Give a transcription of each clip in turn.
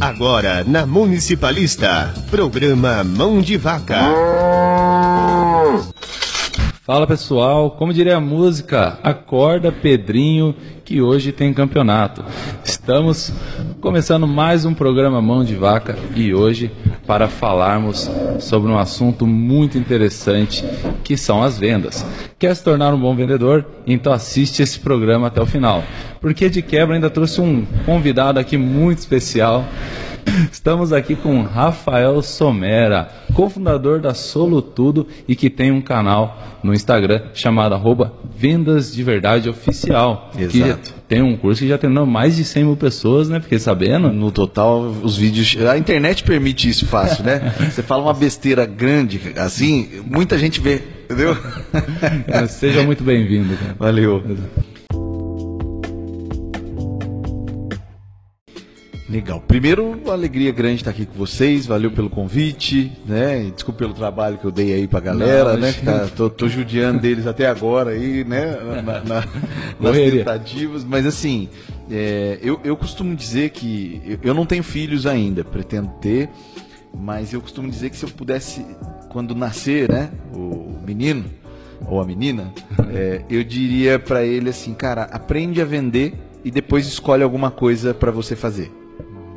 Agora na Municipalista, programa Mão de Vaca. Fala pessoal, como diria a música, acorda Pedrinho que hoje tem campeonato. Estamos começando mais um programa Mão de Vaca e hoje para falarmos sobre um assunto muito interessante que são as vendas. Quer se tornar um bom vendedor? Então assiste esse programa até o final, porque de quebra ainda trouxe um convidado aqui muito especial Estamos aqui com Rafael Somera, cofundador da Solutudo e que tem um canal no Instagram chamado arroba Vendas de Verdade Oficial. Exato. Que tem um curso que já treinou mais de 100 mil pessoas, né? Fiquei sabendo. No total, os vídeos. A internet permite isso fácil, né? Você fala uma besteira grande, assim, muita gente vê, entendeu? Seja muito bem-vindo. Valeu. Legal. Primeiro, uma alegria grande estar aqui com vocês. Valeu pelo convite, né? Desculpa pelo trabalho que eu dei aí pra galera, Não, né? Tá, tô, tô, judiando deles até agora aí, né? Na, na, nas tentativas. Mas assim, é, eu, eu costumo dizer que eu, eu não tenho filhos ainda, pretendo ter, mas eu costumo dizer que se eu pudesse, quando nascer, né? O menino ou a menina, é, eu diria para ele assim, cara, aprende a vender e depois escolhe alguma coisa para você fazer.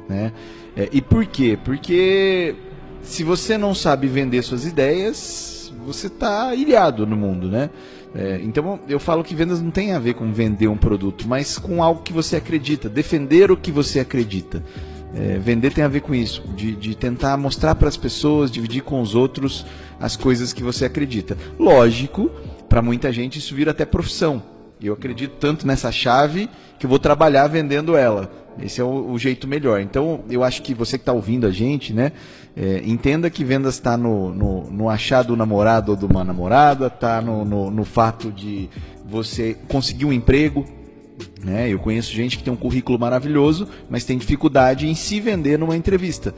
Né? É, e por quê? Porque se você não sabe vender suas ideias, você está ilhado no mundo, né? É, então eu falo que vendas não tem a ver com vender um produto, mas com algo que você acredita, defender o que você acredita. É, vender tem a ver com isso, de, de tentar mostrar para as pessoas, dividir com os outros as coisas que você acredita. Lógico, para muita gente isso vira até profissão. Eu acredito tanto nessa chave que eu vou trabalhar vendendo ela. Esse é o, o jeito melhor. Então, eu acho que você que está ouvindo a gente, né, é, entenda que vendas está no, no, no, achar do namorado ou de uma namorada, está no, no, no fato de você conseguir um emprego. Né? Eu conheço gente que tem um currículo maravilhoso, mas tem dificuldade em se vender numa entrevista.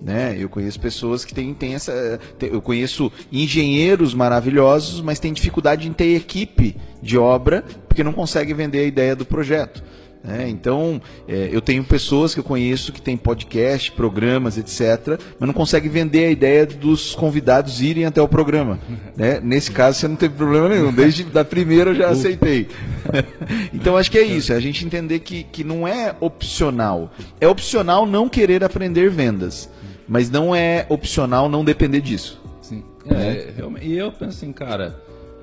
Né? Eu conheço pessoas que têm, têm essa. Eu conheço engenheiros maravilhosos, mas têm dificuldade em ter equipe de obra porque não conseguem vender a ideia do projeto. É, então, é, eu tenho pessoas que eu conheço que têm podcast, programas, etc., mas não conseguem vender a ideia dos convidados irem até o programa. Né? Nesse caso, você não teve problema nenhum. Desde da primeira eu já aceitei. então, acho que é isso. É a gente entender que, que não é opcional. É opcional não querer aprender vendas, mas não é opcional não depender disso. Sim. É, e eu penso assim, cara,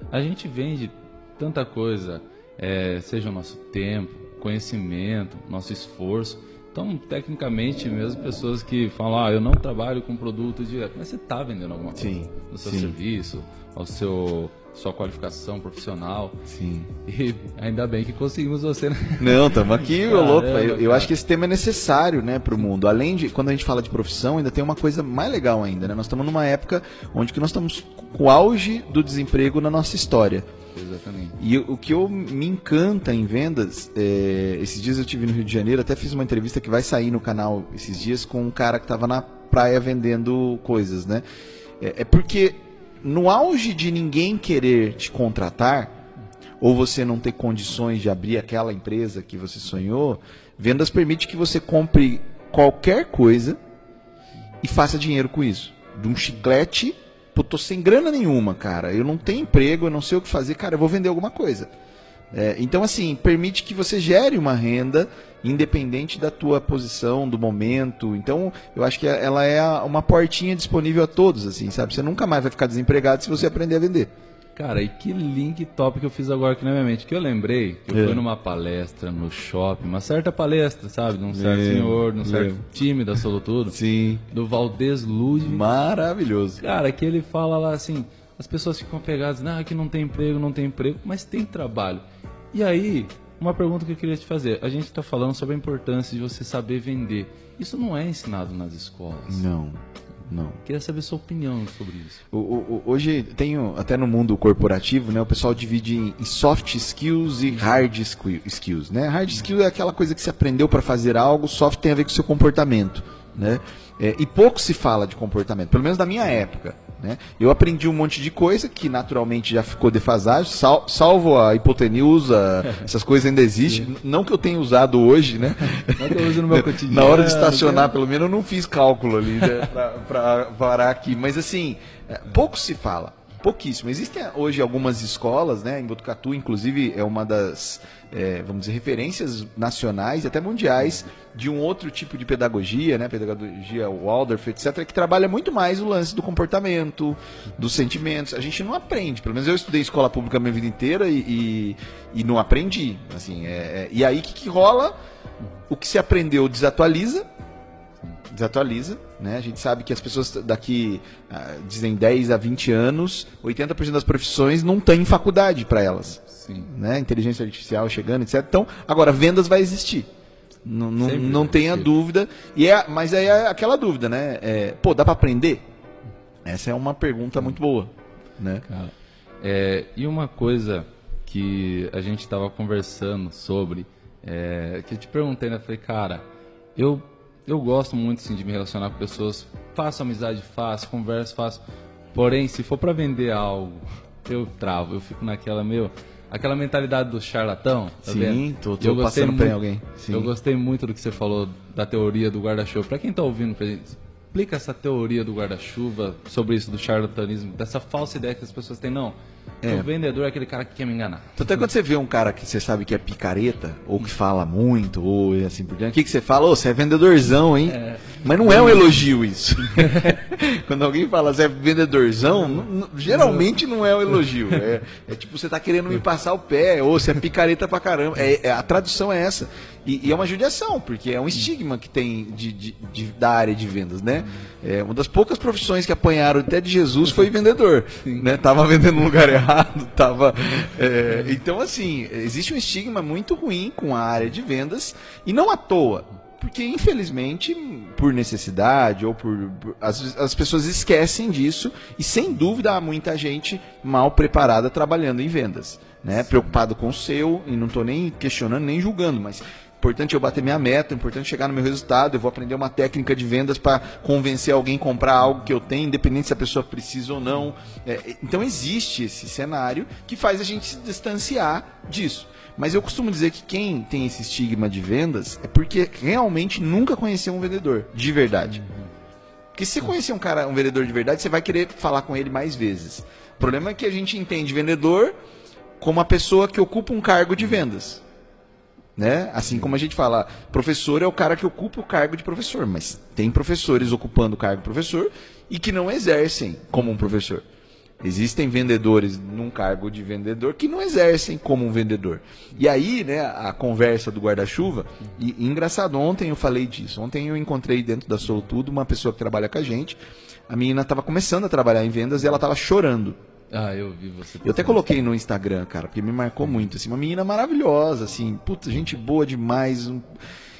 a gente vende tanta coisa, é, seja o nosso tempo, conhecimento, nosso esforço. Então, tecnicamente, mesmo pessoas que falam, ah, eu não trabalho com produto direto, mas você está vendendo alguma coisa sim, no seu sim. serviço, ao seu sua qualificação profissional. Sim. E ainda bem que conseguimos você. Né? Não, estamos aqui, meu louco. Eu, eu, acho que esse tema é necessário, né, para o mundo. Além de, quando a gente fala de profissão, ainda tem uma coisa mais legal ainda, né? Nós estamos numa época onde que nós estamos com o auge do desemprego na nossa história. Exatamente. E o que eu me encanta em vendas, é, esses dias eu tive no Rio de Janeiro, até fiz uma entrevista que vai sair no canal esses dias com um cara que estava na praia vendendo coisas, né? É, é porque no auge de ninguém querer te contratar, ou você não ter condições de abrir aquela empresa que você sonhou, vendas permite que você compre qualquer coisa e faça dinheiro com isso. De um chiclete Pô, tô sem grana nenhuma, cara. Eu não tenho emprego, eu não sei o que fazer, cara, eu vou vender alguma coisa. É, então, assim, permite que você gere uma renda independente da tua posição, do momento. Então, eu acho que ela é uma portinha disponível a todos, assim, sabe? Você nunca mais vai ficar desempregado se você aprender a vender. Cara, e que link top que eu fiz agora aqui na minha mente. Que eu lembrei que eu é. fui numa palestra no shopping, uma certa palestra, sabe? De um certo é. senhor, de um certo é. time da Solutudo. Sim. Do Valdez Luz. Maravilhoso. Cara, que ele fala lá assim: as pessoas ficam pegadas, ah, que não tem emprego, não tem emprego, mas tem trabalho. E aí, uma pergunta que eu queria te fazer. A gente está falando sobre a importância de você saber vender. Isso não é ensinado nas escolas. Não. Não. Queria saber sua opinião sobre isso. O, o, hoje tenho, até no mundo corporativo, né, o pessoal divide em soft skills e hard skills. Né? Hard skill é aquela coisa que você aprendeu para fazer algo, soft tem a ver com o seu comportamento. né? É, e pouco se fala de comportamento, pelo menos na minha época. Né? Eu aprendi um monte de coisa que naturalmente já ficou defasagem, sal, salvo a hipotenusa, essas coisas ainda existem. Não que eu tenha usado hoje, né? Não que eu uso no meu cotidiano. Na hora de estacionar, pelo menos, eu não fiz cálculo ali né, para parar aqui. Mas assim, é, pouco se fala. Pouquíssimo. Existem hoje algumas escolas, né? Em Botucatu, inclusive, é uma das, é, vamos dizer, referências nacionais e até mundiais de um outro tipo de pedagogia, né? Pedagogia Waldorf, etc., que trabalha muito mais o lance do comportamento, dos sentimentos. A gente não aprende. Pelo menos eu estudei escola pública a minha vida inteira e, e, e não aprendi. Assim, é, é, e aí o que, que rola? O que se aprendeu desatualiza desatualiza, né? A gente sabe que as pessoas daqui ah, dizem 10 a 20 anos, 80% das profissões não tem faculdade para elas. Sim. Né? Inteligência artificial chegando, etc. Então, agora vendas vai existir. Não, não, não tenha dúvida. E é, mas aí é aquela dúvida, né? É, pô, dá para aprender? Essa é uma pergunta muito boa, né? Cara, é, e uma coisa que a gente estava conversando sobre, é, que eu te perguntei, né? Falei, cara, eu, eu gosto muito assim, de me relacionar com pessoas, faço amizade fácil, converso fácil. Porém, se for para vender algo, eu travo, eu fico naquela, meu, aquela mentalidade do charlatão. Tá Sim, vendo? tô- tô Eu gostei passando pra muito- alguém. Sim. Eu gostei muito do que você falou da teoria do guarda-chuva. Para quem tá ouvindo, pra explica essa teoria do guarda-chuva sobre isso do charlatanismo, dessa falsa ideia que as pessoas têm. Não, É. o vendedor é aquele cara que quer me enganar. Então, até quando você vê um cara que você sabe que é picareta, ou que fala muito, ou assim por diante, o que, que você fala? Ô, você é vendedorzão, hein? Mas não é um elogio isso. quando alguém fala você é vendedorzão, não- geralmente não é um elogio. É, é tipo, você tá querendo me passar o pé, ou você é picareta pra caramba. É, é- a tradução é essa. E, e é uma judiação, porque é um estigma que tem de, de- de- da área de vendas, né? É, uma das poucas profissões que apanharam até de Jesus foi vendedor. Né? Tava vendendo no lugar errado, tava. é, então, assim, existe um estigma muito ruim com a área de vendas, e não à toa. Porque, infelizmente, por necessidade ou por. por- as, as pessoas esquecem disso e, sem dúvida, há muita gente mal preparada trabalhando em vendas. Né? Preocupado com o seu, e não estou nem questionando, nem julgando, mas importante eu bater minha meta, importante chegar no meu resultado, eu vou aprender uma técnica de vendas para convencer alguém a comprar algo que eu tenho, independente se a pessoa precisa ou não. É, então existe esse cenário que faz a gente se distanciar disso. Mas eu costumo dizer que quem tem esse estigma de vendas é porque realmente nunca conheceu um vendedor, de verdade. Porque se você conhecer um cara, um vendedor de verdade, você vai querer falar com ele mais vezes. O problema é que a gente entende vendedor como a pessoa que ocupa um cargo de vendas. Né? Assim como a gente fala, professor é o cara que ocupa o cargo de professor, mas tem professores ocupando o cargo de professor e que não exercem como um professor. Existem vendedores num cargo de vendedor que não exercem como um vendedor. E aí, né, a conversa do guarda-chuva, e, engraçado, ontem eu falei disso. Ontem eu encontrei dentro da Sou Tudo uma pessoa que trabalha com a gente. A menina estava começando a trabalhar em vendas e ela estava chorando. Ah, eu vi você. Eu até coloquei no Instagram, cara, porque me marcou muito, assim, uma menina maravilhosa, assim, puta, gente boa demais. um-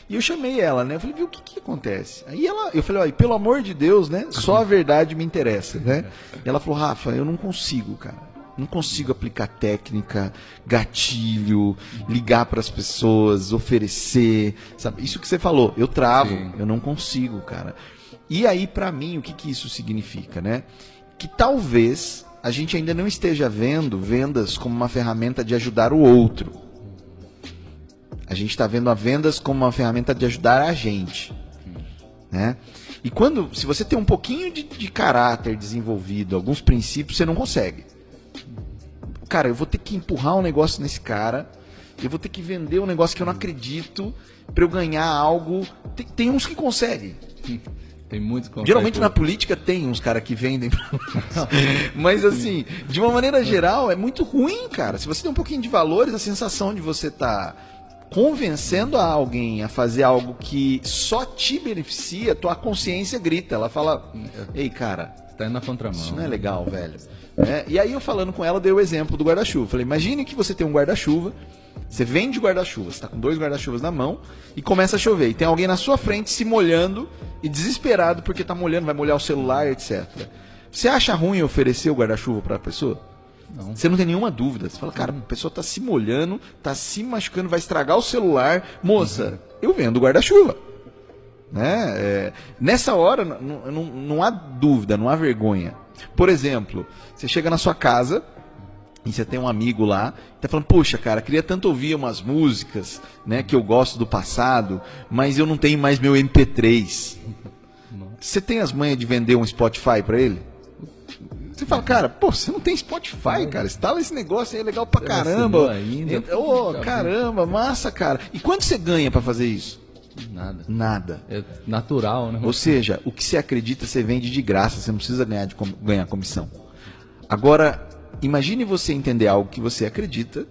E eu chamei ela, né? Eu falei, viu, o que que acontece? Aí ela, eu falei, olha, pelo amor de Deus, né? Só a verdade me interessa, né? E ela falou, Rafa, eu não consigo, cara. Não consigo aplicar técnica, gatilho, ligar para as pessoas, oferecer, sabe? Isso que você falou, eu travo, Sim. eu não consigo, cara. E aí, pra mim, o que que isso significa, né? Que talvez a gente ainda não esteja vendo vendas como uma ferramenta de ajudar o outro. A gente está vendo a vendas como uma ferramenta de ajudar a gente. Né? E quando, se você tem um pouquinho de, de caráter desenvolvido, alguns princípios, você não consegue. Cara, eu vou ter que empurrar um negócio nesse cara, eu vou ter que vender um negócio que eu não acredito para eu ganhar algo. Tem, tem uns que conseguem. Tem muitos que Geralmente na política tem uns caras que vendem pra nós. Mas assim, de uma maneira geral, é muito ruim, cara. Se você tem um pouquinho de valores, a sensação de você tá convencendo a alguém a fazer algo que só te beneficia, tua consciência grita. Ela fala: Ei, cara, tá indo na contramão. isso não é legal, velho. É, e aí eu falando com ela, dei o exemplo do guarda-chuva. Falei, imagine que você tem um guarda-chuva, você vende guarda-chuva, você tá com dois guarda-chuvas na mão e começa a chover. E tem alguém na sua frente se molhando e desesperado porque tá molhando, vai molhar o celular, etc. Você acha ruim oferecer o guarda-chuva para a pessoa? Não. Você não tem nenhuma dúvida. Você fala, cara, a pessoa tá se molhando, tá se machucando, vai estragar o celular. Moça, eu vendo guarda-chuva. Né? É, nessa hora, não, não, não há dúvida, não há vergonha. Por exemplo, você chega na sua casa e você tem um amigo lá, tá falando, poxa, cara, queria tanto ouvir umas músicas, né, que eu gosto do passado, mas eu não tenho mais meu MP3. Você tem as manhas de vender um Spotify para ele? Você fala, cara, pô, você não tem Spotify, cara. Instala esse negócio aí, é legal pra caramba. Ainda, oh, caramba, massa, cara. E quanto você ganha para fazer isso? Nada. Nada. É natural, né? Ou seja, o que você acredita, você vende de graça, você não precisa ganhar, de com... ganhar comissão. Agora, imagine você entender algo que você acredita,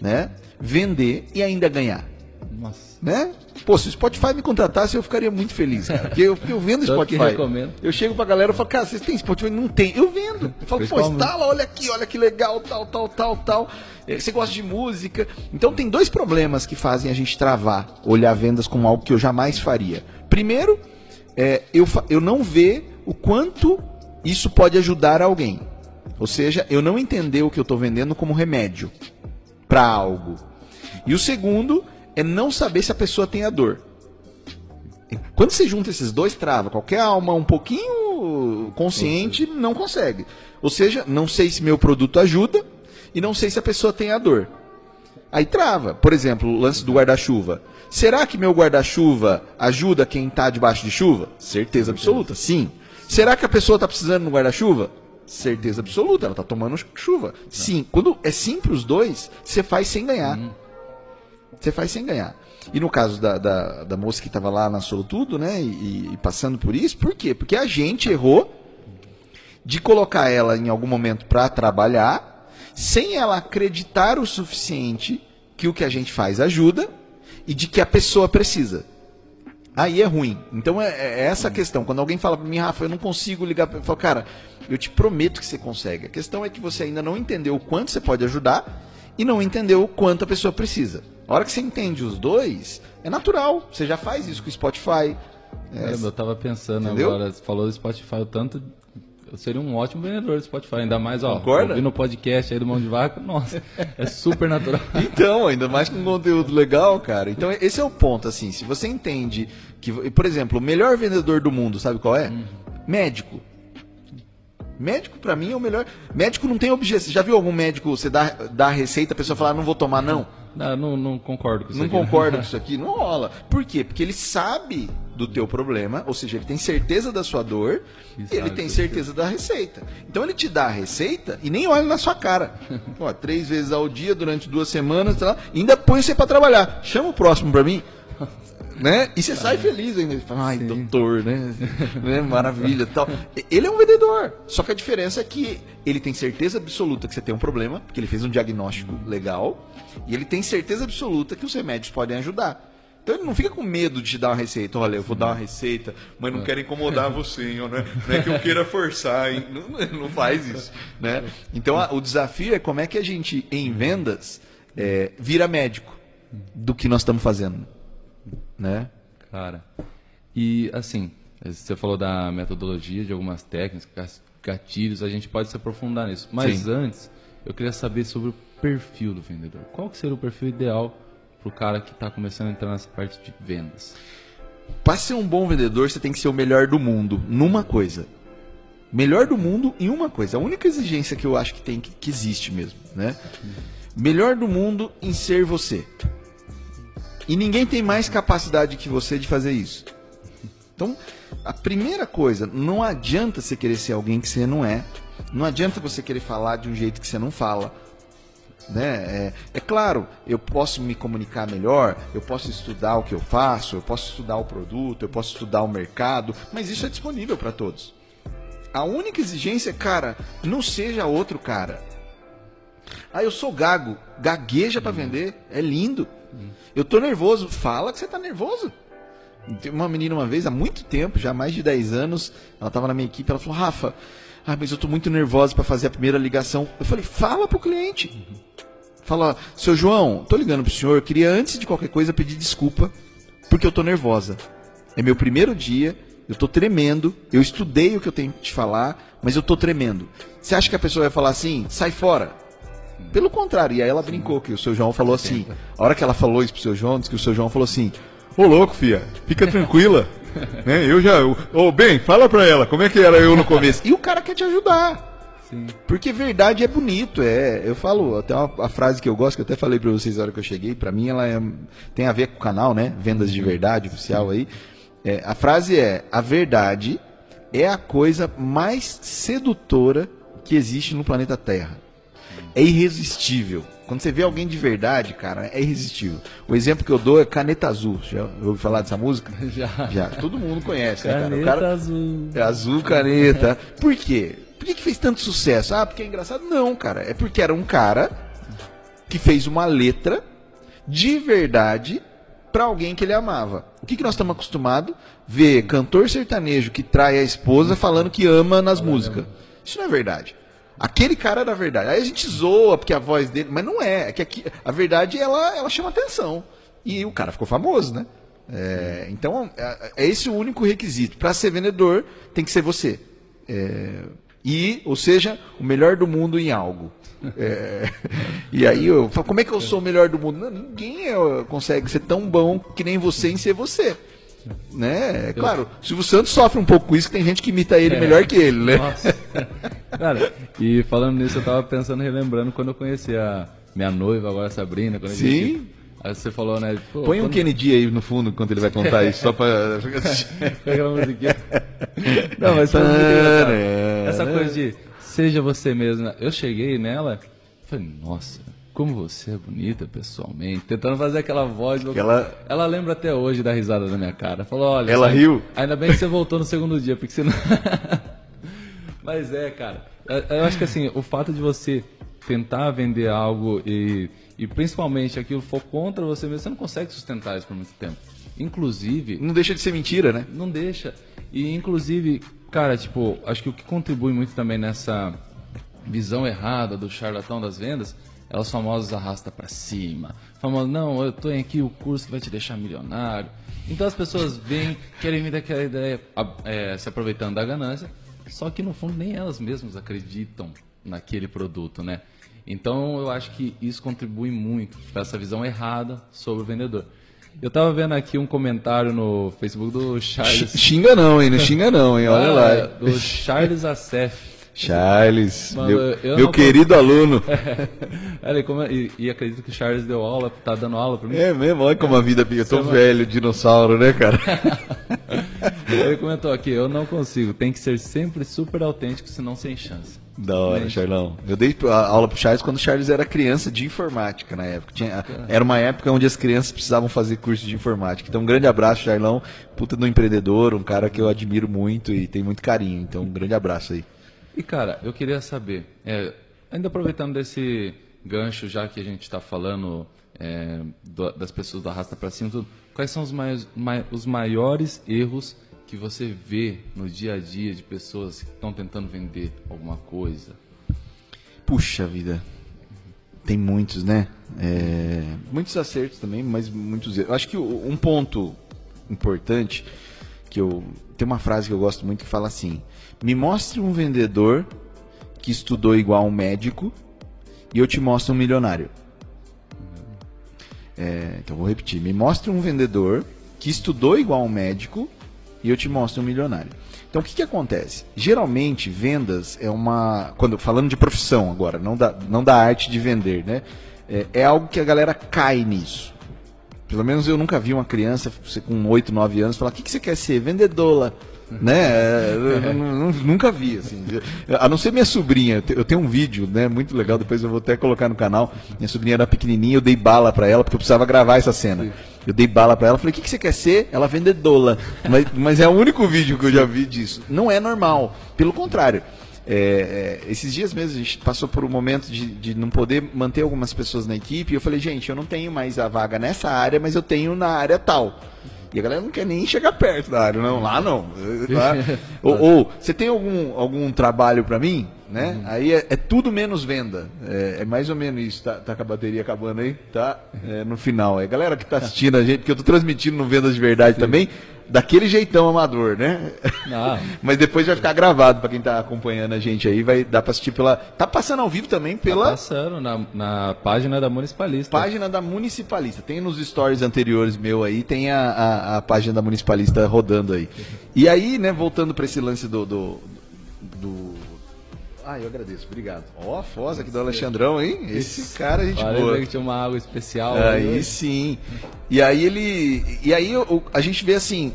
né? Vender e ainda ganhar. Nossa. Né? Pô, se o Spotify me contratasse, eu ficaria muito feliz, cara. Porque eu, eu vendo Spotify. Eu chego pra galera e falo, cara, vocês têm Spotify? Não tem. Eu vendo. Eu falo, pô, instala, olha aqui, olha que legal, tal, tal, tal, tal. Eh, Você gosta de música. Então tem dois problemas que fazem a gente travar, olhar vendas como algo que eu jamais faria. Primeiro, é, eu, eu não ver o quanto isso pode ajudar alguém. Ou seja, eu não entender o que eu estou vendendo como remédio para algo. E o segundo é não saber se a pessoa tem a dor. Quando você junta esses dois, trava. Qualquer alma um pouquinho consciente não consegue. Ou seja, não sei se meu produto ajuda e não sei se a pessoa tem a dor. Aí trava. Por exemplo, o lance do guarda-chuva. Será que meu guarda-chuva ajuda quem está debaixo de chuva? Certeza absoluta, sim. Será que a pessoa está precisando de um guarda-chuva? Certeza absoluta, ela está tomando chuva. Sim. Quando é sim para os dois, você faz sem ganhar. Você faz sem ganhar. E no caso da, da, da moça que estava lá na Solutudo, né, e, e passando por isso, por quê? Porque a gente errou de colocar ela em algum momento para trabalhar, sem ela acreditar o suficiente que o que a gente faz ajuda e de que a pessoa precisa. Aí é ruim. Então é, é essa a questão. Quando alguém fala para mim, Rafa, eu não consigo ligar, pra-" eu falo, cara, eu te prometo que você consegue. A questão é que você ainda não entendeu o quanto você pode ajudar e não entendeu o quanto a pessoa precisa. A hora que você entende os dois, é natural. Você já faz isso com o Spotify. É, Caramba, eu tava pensando Entendeu? agora, você falou do Spotify, o tanto. Eu seria um ótimo vendedor do Spotify, ainda mais, ó, Concorda? ouvindo o podcast aí do Mão de Vaca, nossa, é super natural. Então, ainda mais com conteúdo legal, cara. Então, esse é o ponto, assim. Se você entende que, por exemplo, o melhor vendedor do mundo, sabe qual é? Médico. Médico, pra mim, é o melhor. Médico não tem objeção. Você já viu algum médico, você dá, dá a receita, a pessoa fala, "Ah, não vou tomar, não? Não, não, não concordo com isso Não aqui, né? concorda com isso aqui? Não rola. Por quê? Porque ele sabe do teu problema, ou seja, ele tem certeza da sua dor E e ele tem certeza da receita. Então ele te dá a receita e nem olha na sua cara. Ó, três vezes ao dia, durante duas semanas, tá lá, e ainda põe você pra trabalhar. Chama o próximo pra mim. Né? E você sai feliz ainda. Fala, Ai, doutor, né? né? Maravilha tal. Ele é um vendedor. Só que a diferença é que ele tem certeza absoluta que você tem um problema, porque ele fez um diagnóstico legal, e ele tem certeza absoluta que os remédios podem ajudar. Então ele não fica com medo de te dar uma receita. Olha, eu vou dar uma receita, mas não quero incomodar você, hein, ó, né? Não é que eu queira forçar, hein? Não, não faz isso, né? Então a- o desafio é como é que a gente, em vendas, é, vira médico do que nós estamos fazendo, né? Cara, e assim, você falou da metodologia, de algumas técnicas, gatilhos, a gente pode se aprofundar nisso. Mas Sim. antes, eu queria saber sobre o perfil do vendedor. Qual que seria o perfil ideal para o cara que está começando a entrar nessa parte de vendas? Para ser um bom vendedor, você tem que ser o melhor do mundo numa coisa. Melhor do mundo em uma coisa. A única exigência que eu acho que tem que, que existe mesmo, né? Melhor do mundo em ser você. E ninguém tem mais capacidade que você de fazer isso. Então, a primeira coisa, não adianta você querer ser alguém que você não é. Não adianta você querer falar de um jeito que você não fala. Né? É, é claro, eu posso me comunicar melhor, eu posso estudar o que eu faço, eu posso estudar o produto, eu posso estudar o mercado, mas isso é disponível para todos. A única exigência é, cara, não seja outro cara. Ah, eu sou gago, gagueja para vender, é lindo. Eu tô nervoso, fala que você tá nervoso. Tem uma menina uma vez, há muito tempo, já há mais de 10 anos, ela estava na minha equipe, ela falou, Rafa, ah, mas eu tô muito nervosa para fazer a primeira ligação. Eu falei, fala pro cliente. Fala, seu João, tô ligando pro senhor, eu queria antes de qualquer coisa pedir desculpa, porque eu tô nervosa. É meu primeiro dia, eu tô tremendo, eu estudei o que eu tenho que te falar, mas eu tô tremendo. Você acha que a pessoa vai falar assim, sai fora? Pelo contrário, e aí ela brincou que o seu João falou assim, a hora que ela falou isso pro seu João, disse que o seu João falou assim, ô louco, fia, fica tranquila, né? Eu já. Ô, oh, bem, fala pra ela, como é que era eu no começo? E o cara quer te ajudar. Sim. Porque verdade é bonito, é. Eu falo, até uma, uma frase que eu gosto, que eu até falei pra vocês na hora que eu cheguei, pra mim ela é, tem a ver com o canal, né? Vendas de verdade, oficial aí. É, a frase é: a verdade é a coisa mais sedutora que existe no planeta Terra. É irresistível. Quando você vê alguém de verdade, cara, é irresistível. O exemplo que eu dou é Caneta Azul. Já ouviu falar dessa música? Já. Já. Todo mundo conhece, caneta né, cara? Cara azul. É azul caneta. Por quê? Por que, que fez tanto sucesso? Ah, porque é engraçado? Não, cara. É porque era um cara que fez uma letra de verdade para alguém que ele amava. O que, que nós estamos acostumados? Ver cantor sertanejo que trai a esposa falando que ama nas músicas. Isso não é verdade. Aquele cara era a verdade. Aí a gente zoa porque a voz dele. Mas não é. É que aqui, a verdade ela, ela chama atenção. E o cara ficou famoso, né? É, então, é, é, esse o único requisito. Para ser vendedor, tem que ser você. É, e, ou seja, o melhor do mundo em algo. É, e aí eu falo, como é que eu sou o melhor do mundo? Não, ninguém é, consegue ser tão bom que nem você em ser você. Né? Claro, o Silvio Santos sofre um pouco com isso, que tem gente que imita ele é. melhor que ele, né? Nossa. Cara, e falando nisso, eu tava pensando, relembrando quando eu conheci a minha noiva, agora a Sabrina. Quando Sim. Gente, aí você falou, né? Põe quando... um Kennedy aí no fundo quando ele vai contar isso, só pra. aquela musiquinha. Não, mas foi muito engraçado. Essa coisa de seja você mesmo. Eu cheguei nela, falei, nossa, como você é bonita pessoalmente. Tentando fazer aquela voz. Ela... ela lembra até hoje da risada da minha cara. Falou, olha. Ela riu? Ainda bem que você voltou no segundo dia, porque você não. Mas é, cara. Eu acho que assim, o fato de você tentar vender algo e, e principalmente aquilo for contra você mesmo, você não consegue sustentar isso por muito tempo. Inclusive. Não deixa de ser mentira, né? Não deixa. E inclusive, cara, tipo, acho que o que contribui muito também nessa visão errada do charlatão das vendas é os famosos arrasta para cima. Famoso, não, eu tô aqui o curso que vai te deixar milionário. Então as pessoas vêm, querem vir daquela ideia, é, se aproveitando da ganância, só que no fundo nem elas mesmas acreditam naquele produto, né? Então eu acho que isso contribui muito para essa visão errada sobre o vendedor. Eu tava vendo aqui um comentário no Facebook do Charles. Xinga não, hein? Não xinga não, hein? Olha ah, lá. Do Charles Acef. Charles, Mano, meu, meu querido aluno. É, como... e, e, acredito que Charles deu aula, tá dando aula pra mim. É mesmo, olha como a vida fica. Eu tô Você velho, dinossauro, né, cara? Ele comentou aqui, eu não consigo, tem que ser sempre super autêntico, senão sem chance. Da hora, Gente. Charlão. Eu dei aula pro Charles quando o Charles era criança de informática na época. Tinha, era uma época onde as crianças precisavam fazer curso de informática. Então, um grande abraço, Charlão. Puta do empreendedor, um cara que eu admiro muito e tem muito carinho. Então, um grande abraço aí. E cara, eu queria saber, é, ainda aproveitando desse gancho, já que a gente está falando é, do, das pessoas do arrasta para cima, tudo, quais são os, mais, mai, os maiores erros que você vê no dia a dia de pessoas que estão tentando vender alguma coisa? Puxa vida, tem muitos, né? É, muitos acertos também, mas muitos erros. Acho que um ponto importante que eu tem uma frase que eu gosto muito que fala assim: me mostre um vendedor que estudou igual um médico e eu te mostro um milionário. É, então vou repetir: me mostre um vendedor que estudou igual um médico e eu te mostro um milionário. Então o que, que acontece? Geralmente vendas é uma, quando falando de profissão agora, não da, não da arte de vender, né? É, é algo que a galera cai nisso. Pelo menos eu nunca vi uma criança com 8, 9 anos falar: "O que, que você quer ser? Vendedora?" Né? Eu, nunca vi, assim. A não ser minha sobrinha, eu tenho um vídeo, né? Muito legal, depois eu vou até colocar no canal. Minha sobrinha era pequenininha, eu dei bala para ela, porque eu precisava gravar essa cena. Eu dei bala para ela, falei, o que, que você quer ser? Ela vendedora. Mas, mas é o único vídeo que eu já vi disso. Não é normal, pelo contrário. É, é, esses dias mesmo a gente passou por um momento de, de não poder manter algumas pessoas na equipe. E eu falei, gente, eu não tenho mais a vaga nessa área, mas eu tenho na área tal. E a galera não quer nem chegar perto da área, não. Lá não. Lá, ou, ou, você tem algum, algum trabalho para mim? Né? Uhum. Aí é, é, tudo menos venda. É, é, mais ou menos isso. Tá, tá com a bateria acabando aí? Tá? É, no final. É galera que tá assistindo a gente, que eu tô transmitindo no Vendas de Verdade Sim. também. Daquele jeitão amador, né? Não. Mas depois vai ficar gravado pra quem tá acompanhando a gente aí, vai dar pra assistir pela. Tá passando ao vivo também Tá pela passando na, na página da Municipalista. página da Municipalista. Tem nos stories anteriores meu aí, tem a, a, a página da Municipalista rodando aí. E aí, né, voltando pra esse lance do. do, do... Ah, eu agradeço, obrigado. Ó, a Foz aqui do Alexandrão, hein? Esse cara, a gente Falei boa. que tinha uma água especial. Aí hoje. sim. E aí ele. E aí a gente vê assim,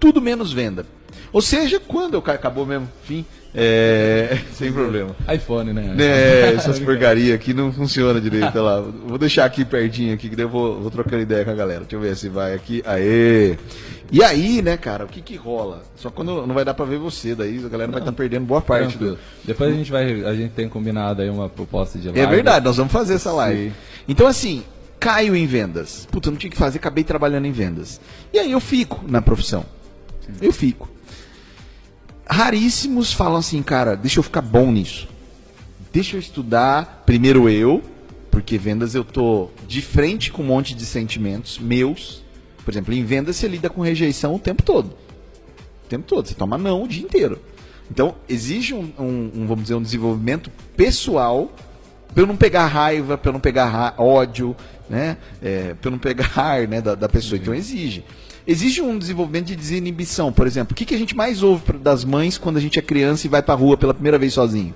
tudo menos venda. Ou seja, quando cara acabou mesmo, fim, é, sem problema. iPhone, né? Né, essas porcaria aqui não funciona direito, olha lá. Vou deixar aqui pertinho aqui, que daí eu vou, vou trocando ideia com a galera. Deixa eu ver se vai aqui. Aê! E aí, né, cara, o que que rola? Só quando não vai dar pra ver você, daí a galera vai estar perdendo boa parte do. Depois a gente vai. A gente tem combinado aí uma proposta de É live. verdade, nós vamos fazer essa live. Sim. Então, assim, caio em vendas. Puta, eu não tinha que fazer, acabei trabalhando em vendas. E aí eu fico na profissão. Eu fico. Raríssimos falam assim, cara, deixa eu ficar bom nisso. Deixa eu estudar primeiro eu, porque vendas eu tô de frente com um monte de sentimentos meus. Por exemplo, em vendas você lida com rejeição o tempo todo. O tempo todo, você toma não o dia inteiro. Então, exige um, um- um, vamos dizer, um desenvolvimento pessoal para eu não pegar raiva, para eu não pegar ódio, né? É, para eu não pegar ar né, da, da pessoa. Então, exige. Exige um desenvolvimento de desinibição. Por exemplo, o que, que a gente mais ouve das mães quando a gente é criança e vai pra rua pela primeira vez sozinho?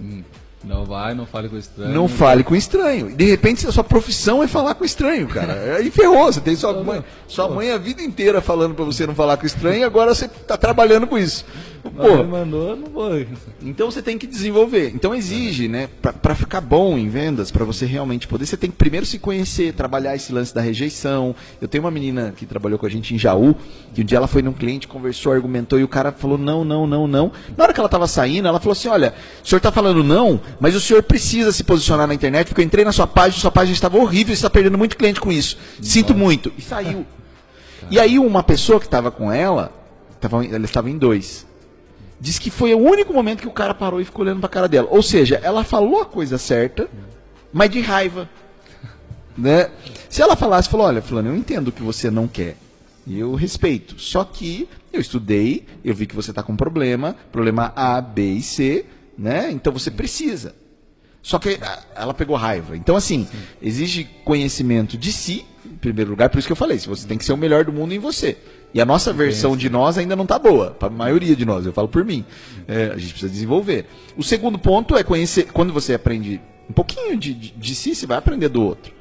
Hum. Não vai, não fale com estranho. Não fale com estranho. De repente a sua profissão é falar com estranho, cara. Aí ferrou, você tem sua mãe, sua mãe a vida inteira falando pra você não falar com estranho e agora você tá trabalhando com isso. Pô, ele mandou, não vou. então você tem que desenvolver. Então exige, né, Pra- pra ficar bom em vendas, pra você realmente poder, você tem que primeiro se conhecer, trabalhar esse lance da rejeição. Eu tenho uma menina que trabalhou com a gente em Jaú, que um dia ela foi num cliente, conversou, argumentou e o cara falou não, não, não, não. Na hora que ela tava saindo, ela falou assim: "Olha, o senhor tá falando não, mas o senhor precisa se posicionar na internet, porque eu entrei na sua página, sua página estava horrível, você está perdendo muito cliente com isso. Sinto muito." E saiu. E aí uma pessoa que estava com ela, tava, ela estava em dois. Diz que foi o único momento que o cara parou e ficou olhando pra cara dela. Ou seja, ela falou a coisa certa, mas de raiva. Né? Se ela falasse, falou, olha, fulano, eu entendo o que você não quer. E eu respeito. Só que eu estudei, eu vi que você está com problema, problema A, B e C, né? Então você precisa. Só que ah, ela pegou raiva. Então, assim, exige conhecimento de si, em primeiro lugar, por isso que eu falei, se você tem que ser o melhor do mundo em você. E a nossa versão de nós ainda não está boa, para a maioria de nós, eu falo por mim. É, a gente precisa desenvolver. O segundo ponto é conhecer, quando você aprende um pouquinho de, de, de si, você vai aprender do outro.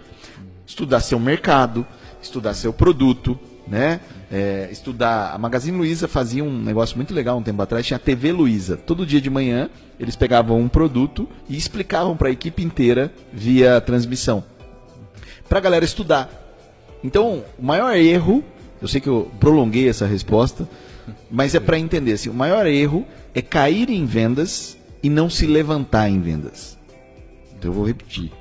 Estudar seu mercado, estudar seu produto, né? É, estudar. A Magazine Luiza fazia um negócio muito legal um tempo atrás, tinha a TV Luiza. Todo dia de manhã eles pegavam um produto e explicavam para a equipe inteira via transmissão. Para a galera estudar. Então, o maior erro, eu sei que eu prolonguei essa resposta, mas é para entender assim, o maior erro é cair em vendas e não se levantar em vendas. Então eu vou repetir.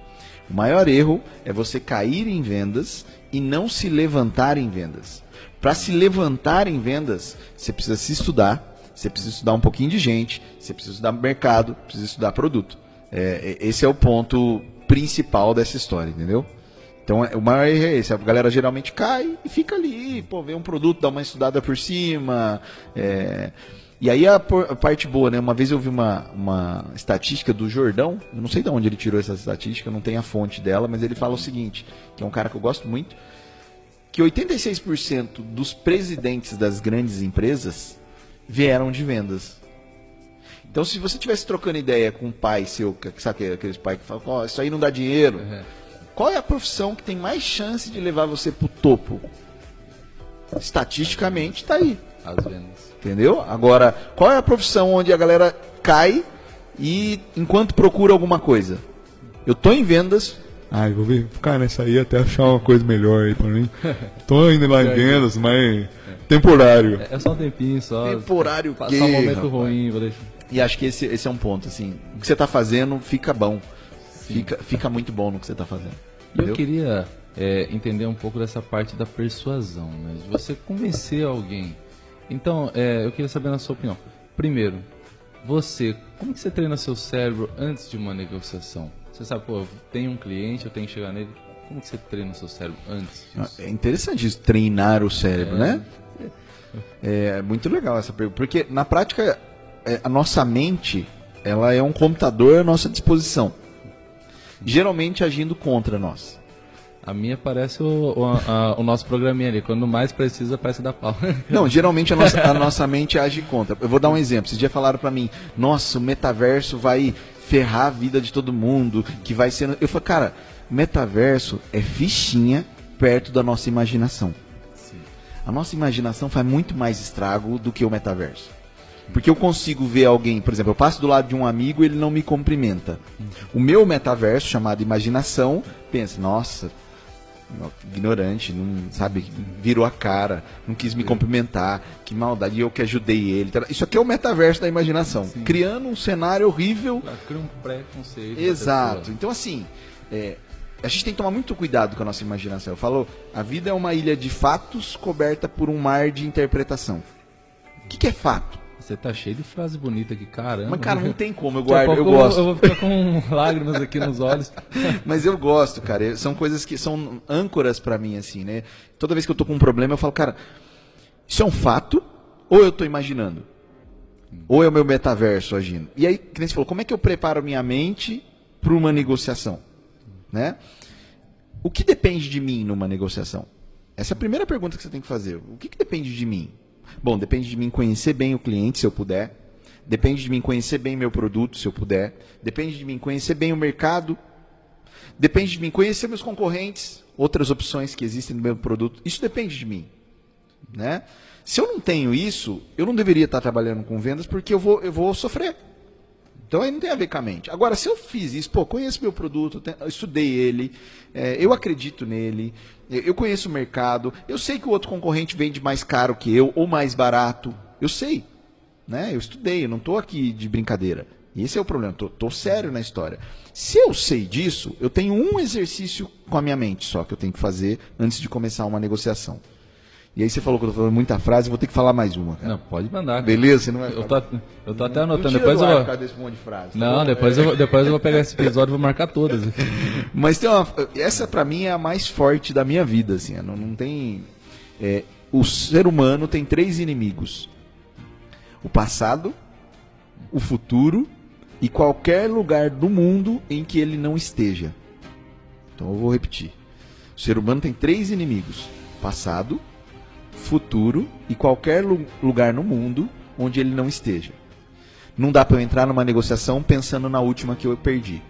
O maior erro é você cair em vendas e não se levantar em vendas. Para se levantar em vendas, você precisa se estudar, você precisa estudar um pouquinho de gente, você precisa estudar mercado, precisa estudar produto. É, é- esse é o ponto principal dessa história, entendeu? Então é- o maior erro é esse. A galera geralmente cai e fica ali, pô, vê um produto, dá uma estudada por cima. é. E aí a, a parte boa, né? Uma vez eu vi uma, uma estatística do Jordão, eu não sei de onde ele tirou essa estatística, não tem a fonte dela, mas ele fala o seguinte, que é um cara que eu gosto muito, que 86% dos presidentes das grandes empresas vieram de vendas. Então, se você estivesse trocando ideia com um pai seu, que- sabe aqueles pais que falam, ó, isso aí não dá dinheiro, É. qual é a profissão que tem mais chance de levar você pro topo? Estatisticamente, tá aí. As vendas. Entendeu? Agora, qual é a profissão onde a galera cai e enquanto procura alguma coisa? Eu tô em vendas. Ai, vou ver, ficar nessa aí até achar uma coisa melhor aí pra mim. Tô indo lá em vendas, mas temporário. É, é só um tempinho, só. Temporário Passar quê, um momento rapaz? ruim, vou deixar. E acho que esse, esse é um ponto, assim. O que você tá fazendo fica bom. Fica, fica muito bom no que você tá fazendo. E eu entendeu? queria é, entender um pouco dessa parte da persuasão, né? De você convencer alguém. Então, é, eu queria saber na sua opinião. Primeiro, você, como que você treina seu cérebro antes de uma negociação? Você sabe, pô, tem um cliente, eu tenho que chegar nele. Como que você treina seu cérebro antes disso? É interessante isso, treinar o cérebro, É, né? É muito legal essa pergunta, porque na prática é, a nossa mente ela é um computador à nossa disposição, geralmente agindo contra nós. A minha parece o, o, a, o nosso programinha ali. Quando mais precisa, parece dar pau. Não, geralmente a nossa, a nossa mente age contra. Eu vou dar um exemplo. Esses dias falaram pra mim, nossa, o metaverso vai ferrar a vida de todo mundo, que vai ser... Eu falei, cara, metaverso é fichinha perto da nossa imaginação. A nossa imaginação faz muito mais estrago do que o metaverso. Porque eu consigo ver alguém, por exemplo, eu passo do lado de um amigo e ele não me cumprimenta. O meu metaverso, chamado imaginação, pensa, nossa, ignorante, não sabe, virou a cara, não quis me cumprimentar, que maldade, eu que ajudei ele. Isso aqui é o metaverso da imaginação, Sim. criando um cenário horrível. Ela cria um preconceito. Exato. Então assim, é, a gente tem que tomar muito cuidado com a nossa imaginação. Eu falo, a vida é uma ilha de fatos coberta por um mar de interpretação. O que, que é fato? Você tá cheio de frase bonita aqui, caramba. Mas cara, não tem como, eu guardo, eu gosto. Eu vou ficar com lágrimas aqui nos olhos. Mas eu gosto, cara. São coisas que são âncoras pra mim, assim, né? Toda vez que eu tô com um problema, eu falo, cara, isso é um fato ou eu tô imaginando? Ou é o meu metaverso agindo? E aí, que nem você falou, como é que eu preparo minha mente para uma negociação? Né? O que depende de mim numa negociação? Essa é a primeira pergunta que você tem que fazer. O que, que depende de mim? Bom, depende de mim conhecer bem o cliente, se eu puder. Depende de mim conhecer bem meu produto, se eu puder. Depende de mim conhecer bem o mercado. Depende de mim conhecer meus concorrentes, outras opções que existem no meu produto. Isso depende de mim. Né? Se eu não tenho isso, eu não deveria estar trabalhando com vendas porque eu vou, eu vou sofrer. Então aí não tem a ver com a mente. Agora, se eu fiz isso, pô, conheço meu produto, estudei ele, é, eu acredito nele, eu conheço o mercado, eu sei que o outro concorrente vende mais caro que eu ou mais barato. Eu sei. Né? Eu estudei, eu não estou aqui de brincadeira. Esse é o problema, tô, tô sério na história. Se eu sei disso, eu tenho um exercício com a minha mente só que eu tenho que fazer antes de começar uma negociação. E aí você falou que eu tô falando muita frase, vou ter que falar mais uma, cara. Não, pode mandar. Beleza? Você não vai Eu tô, eu tô até anotando. tira Depois eu vou. desse monte de frase, tá Não, bom? depois eu, vou- depois eu vou pegar esse episódio e vou marcar todas. Mas tem uma. Essa pra mim é a mais forte da minha vida, assim. Não, não tem. é, o ser humano tem três inimigos: o passado, o futuro e qualquer lugar do mundo em que ele não esteja. Então eu vou repetir. O ser humano tem três inimigos: passado, futuro e qualquer lu- lugar no mundo onde ele não esteja. Não dá para eu entrar numa negociação pensando na última que eu perdi.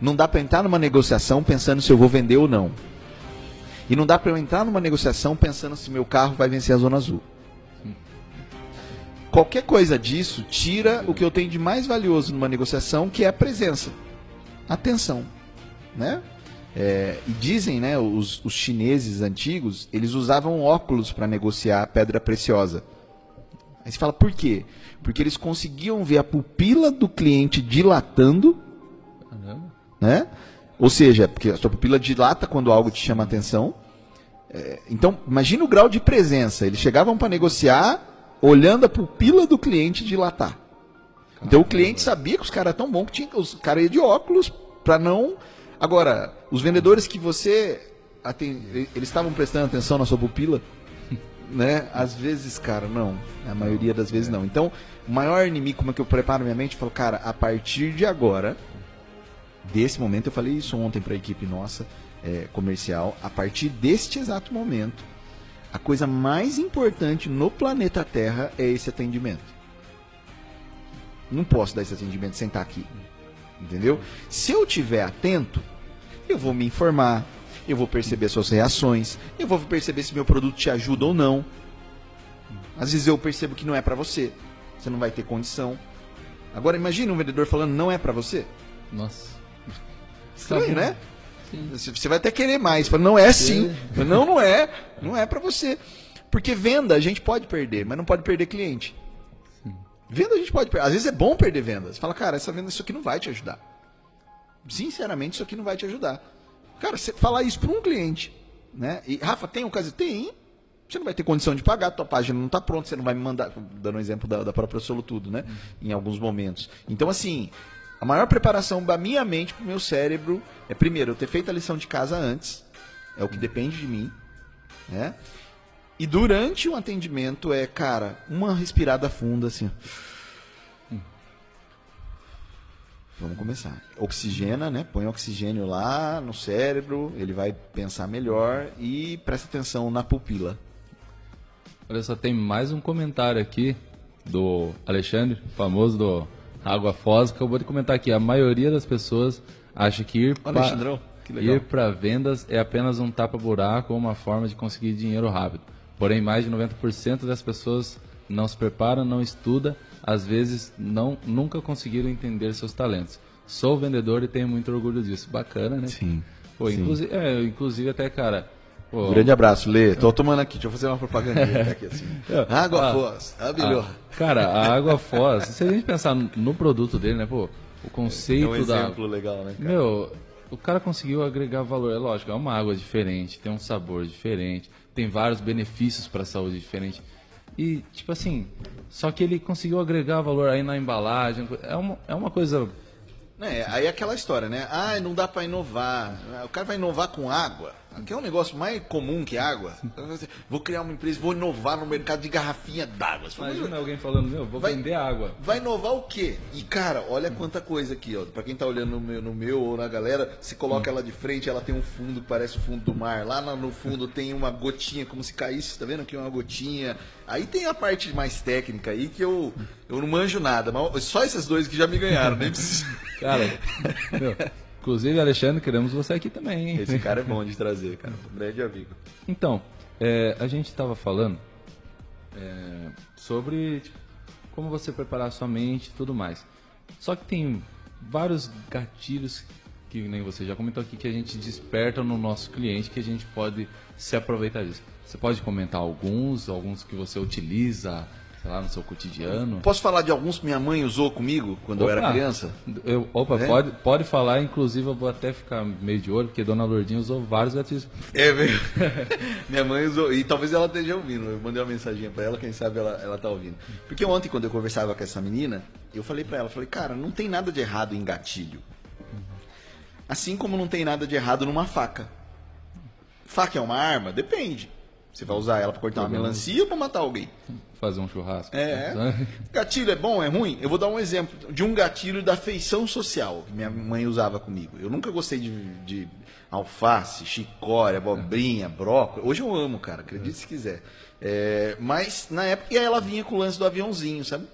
Não dá para entrar numa negociação pensando se eu vou vender ou não. E não dá para eu entrar numa negociação pensando se meu carro vai vencer a zona azul. Qualquer coisa disso tira o que eu tenho de mais valioso numa negociação, que é a presença, atenção, né? É, e dizem, né, os, os chineses antigos, eles usavam óculos para negociar pedra preciosa. Aí você fala, por quê? Porque eles conseguiam ver a pupila do cliente dilatando Caramba. né? Ou seja, porque a sua pupila dilata quando algo te chama a atenção. É, então, imagina o grau de presença. Eles chegavam para negociar olhando a pupila do cliente dilatar. Então o cliente sabia que os caras eram tão bons que tinha, os caras iam de óculos para não. Agora, os vendedores que você aten- eles estavam prestando atenção na sua pupila, né? Às vezes, cara, não. A maioria das vezes não. Então, o maior inimigo, como é que eu preparo minha mente? Eu falo, cara, a partir de agora, desse momento, eu falei isso ontem para a equipe nossa é, comercial. A partir deste exato momento, a coisa mais importante no planeta Terra é esse atendimento. Não posso dar esse atendimento sem estar aqui. Entendeu? Se eu tiver atento, eu vou me informar, eu vou perceber suas reações, eu vou perceber se meu produto te ajuda ou não. Às vezes eu percebo que não é para você, você não vai ter condição. Agora imagine um vendedor falando não é para você. Nossa. Estranho, né? Você você vai até querer mais. Fala, não é sim. Não, não é. Não é pra você. Porque venda a gente pode perder, mas não pode perder cliente. Venda a gente pode perder. Às vezes é bom perder vendas. Fala, cara, essa venda, isso aqui não vai te ajudar. Sinceramente, isso aqui não vai te ajudar. Cara, você falar isso para um cliente, né? E, Rafa, tem ocasião? Tem. Você não vai ter condição de pagar, tua página não está pronta, você não vai me mandar, dando um exemplo da, da própria Solutudo, né? Em alguns momentos. Então, assim, a maior preparação da minha mente para o meu cérebro é, primeiro, eu ter feito a lição de casa antes, é o que depende de mim, né? E durante o atendimento é, cara, uma respirada funda assim. ó. Vamos começar. Oxigena, né? Põe oxigênio lá no cérebro, ele vai pensar melhor e presta atenção na pupila. Olha só, tem mais um comentário aqui do Alexandre, famoso do Água Foz, que acabou de comentar aqui. A maioria das pessoas acha que ir legal. ir para vendas é apenas um tapa-buraco ou uma forma de conseguir dinheiro rápido. Porém, mais de 90% das pessoas não se preparam, não estuda, às vezes não nunca conseguiram entender seus talentos. Sou vendedor e tenho muito orgulho disso. Bacana, né? Sim, Pô, sim. inclusive, é, inclusive até, cara. pô, Grande abraço, Lê. Tô tomando aqui, deixa eu fazer uma propaganda aqui assim. Água Ah, Foz, a melhor. Ah, cara, a água Foz, se a gente pensar no produto dele, né, pô, o É conceito um da. exemplo legal, né, cara? Meu, o cara conseguiu agregar valor. É lógico, é uma água diferente, tem um sabor diferente, tem vários benefícios para a saúde diferente. E, tipo assim, só que ele conseguiu agregar valor aí na embalagem. É uma, é uma coisa. É, aí é aquela história, né? Ah, não dá pra inovar. O cara vai inovar com água. Que é um negócio mais comum que água. Vou criar uma empresa, vou inovar no mercado de garrafinha d'água. Imagina alguém falando, meu, vou Vai- vender água. Vai inovar o quê? E cara, olha quanta coisa aqui, ó. Pra quem tá olhando no meu, no meu ou na galera, se coloca ela de frente, ela tem um fundo que parece o fundo do mar. Lá no fundo tem uma gotinha, como se caísse, tá vendo aqui uma gotinha. Aí tem a parte mais técnica aí que eu, eu não manjo nada, mas só esses dois que já me ganharam, nem preciso. Cara, meu, inclusive, Alexandre, queremos você aqui também, hein? Esse cara é bom de trazer, cara. Um grande amigo. Então, é, a gente estava falando é, sobre tipo, como você preparar a sua mente e tudo mais. Só que tem vários gatilhos que nem você já comentou aqui que a gente desperta no nosso cliente que a gente pode se aproveitar disso. Você pode comentar alguns, alguns que você utiliza, sei lá, no seu cotidiano? Posso falar de alguns que minha mãe usou comigo quando eu era Opa, criança? eu- opa, É? pode, pode falar, inclusive eu vou até ficar meio de olho, porque Dona Lourdinha usou vários gatilhos. É mesmo. Minha mãe usou. E talvez ela esteja ouvindo. Eu mandei uma mensaginha pra ela, quem sabe ela, ela tá ouvindo. Porque ontem, quando eu conversava com essa menina, eu falei pra ela, falei, cara, não tem nada de errado em gatilho. Assim como não tem nada de errado numa faca. Faca é uma arma? Depende. Você vai usar ela pra cortar uma melancia ou pra matar alguém? Fazer um churrasco. É. Gatilho é bom, é ruim? Eu vou dar um exemplo de um gatilho da feição social que minha mãe usava comigo. Eu nunca gostei de, de alface, chicória, abobrinha, brócolis. Hoje eu amo, cara, acredite se quiser. É, mas na época ela vinha com o lance do aviãozinho, sabe?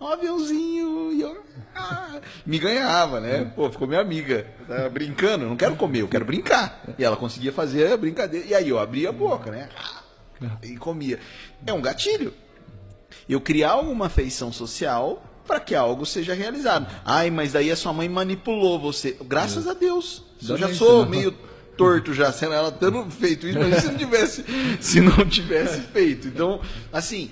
Um aviãozinho e eu. ah, me ganhava, né? Pô, ficou minha amiga. Tava brincando, eu não quero comer, eu quero brincar. E ela conseguia fazer a brincadeira. E aí eu abria a boca, né? E comia. É um gatilho eu criar alguma feição social para que algo seja realizado. Ai, mas daí a sua mãe manipulou você. Graças a Deus. Eu já sou senão- meio torto já, sendo ela tendo feito isso, mas se não tivesse, se não tivesse feito. Então, assim,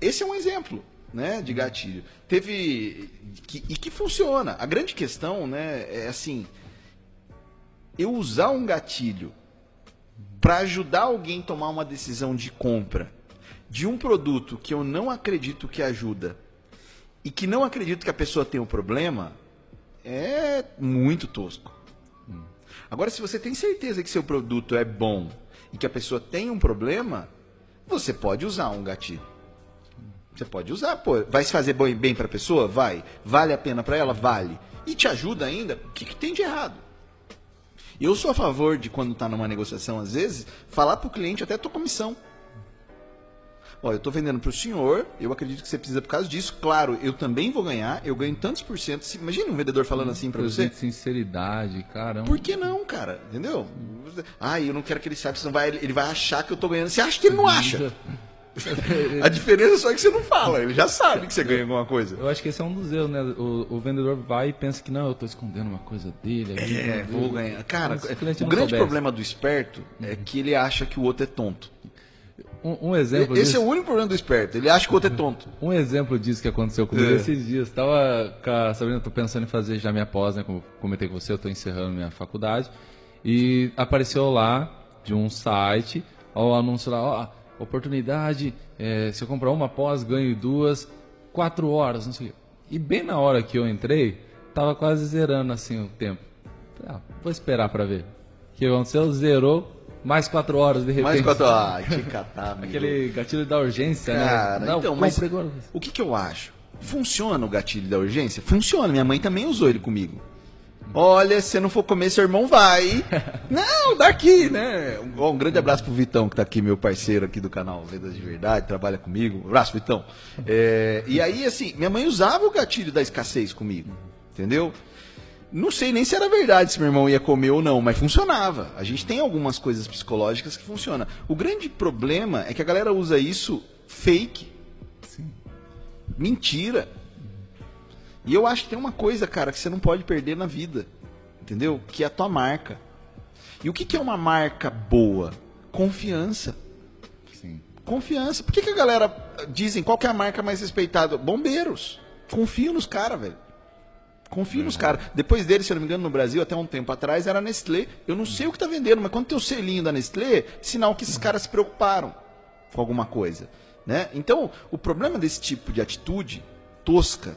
esse é um exemplo, né, de gatilho. Teve que- e que funciona. A grande questão, né, é assim, eu usar um gatilho para ajudar alguém a tomar uma decisão de compra de um produto que eu não acredito que ajuda e que não acredito que a pessoa tenha um problema, é muito tosco. Agora, se você tem certeza que seu produto é bom e que a pessoa tem um problema, você pode usar um gatilho. Você pode usar, pô, vai se fazer bem para a pessoa? Vai. Vale a pena para ela? Vale. E te ajuda ainda? O que, que tem de errado? Eu sou a favor de, quando está numa negociação, às vezes, falar para o cliente até a tua comissão. Olha, eu estou vendendo para o senhor, eu acredito que você precisa por causa disso. Claro, eu também vou ganhar, eu ganho tantos por cento. Imagina um vendedor falando assim para você. Sinceridade, caramba. Por que não, cara? Entendeu? Ah, eu não quero que ele saiba, senão vai, ele vai achar que eu tô ganhando. Você acha que ele não acha? A diferença só é que você não fala, ele já sabe que você ganha alguma coisa. Eu acho que esse é um dos erros, né? O, o vendedor vai e pensa que não, eu tô escondendo uma coisa dele. aqui, É, vou ganhar. Cara, o o grande soubesse. problema do esperto é que ele acha que o outro é tonto. Um, um exemplo Esse disso, é o único problema do esperto, ele acha que o outro é tonto. um exemplo disso que aconteceu comigo É. esses dias. Tava com a Sabrina, tô pensando em fazer já minha pós, né? Como comentei com você, eu tô encerrando minha faculdade. E apareceu lá de um site, ó, o anúncio lá, ó, oportunidade, é, se eu comprar uma pós, ganho duas, quatro horas, não sei o quê. E bem na hora que eu entrei, tava quase zerando assim o tempo. Ah, vou esperar pra ver. O que aconteceu? Zerou mais quatro horas de repente. Mais quatro horas. Ah, te catar, amigo. Aquele gatilho da urgência, Cara, né? Não, então, mas agora. o que, que eu acho? Funciona o gatilho da urgência? Funciona. Minha mãe também usou ele comigo. Olha, se não for comer, seu irmão vai. não, daqui, né? Um, um grande abraço pro Vitão, que tá aqui, meu parceiro aqui do canal Vendas de Verdade, trabalha comigo. Um abraço, Vitão. É, e aí, assim, minha mãe usava o gatilho da escassez comigo. Entendeu? Não sei nem se era verdade se meu irmão ia comer ou não, mas funcionava. A gente tem algumas coisas psicológicas que funcionam. O grande problema é que a galera usa isso fake. Mentira. E eu acho que tem uma coisa, cara, que você não pode perder na vida. Entendeu? Que é a tua marca. E o que, que é uma marca boa? Confiança. Sim. Confiança. Por que, que a galera dizem qual que é a marca mais respeitada? Bombeiros. Confio nos caras, velho. Confio nos caras. Depois dele, se eu não me engano, no Brasil, até um tempo atrás, era a Nestlé. Eu não sei o que tá vendendo, mas quando tem o selinho da Nestlé, sinal que esses caras se preocuparam com alguma coisa. Né? Então, o problema desse tipo de atitude tosca,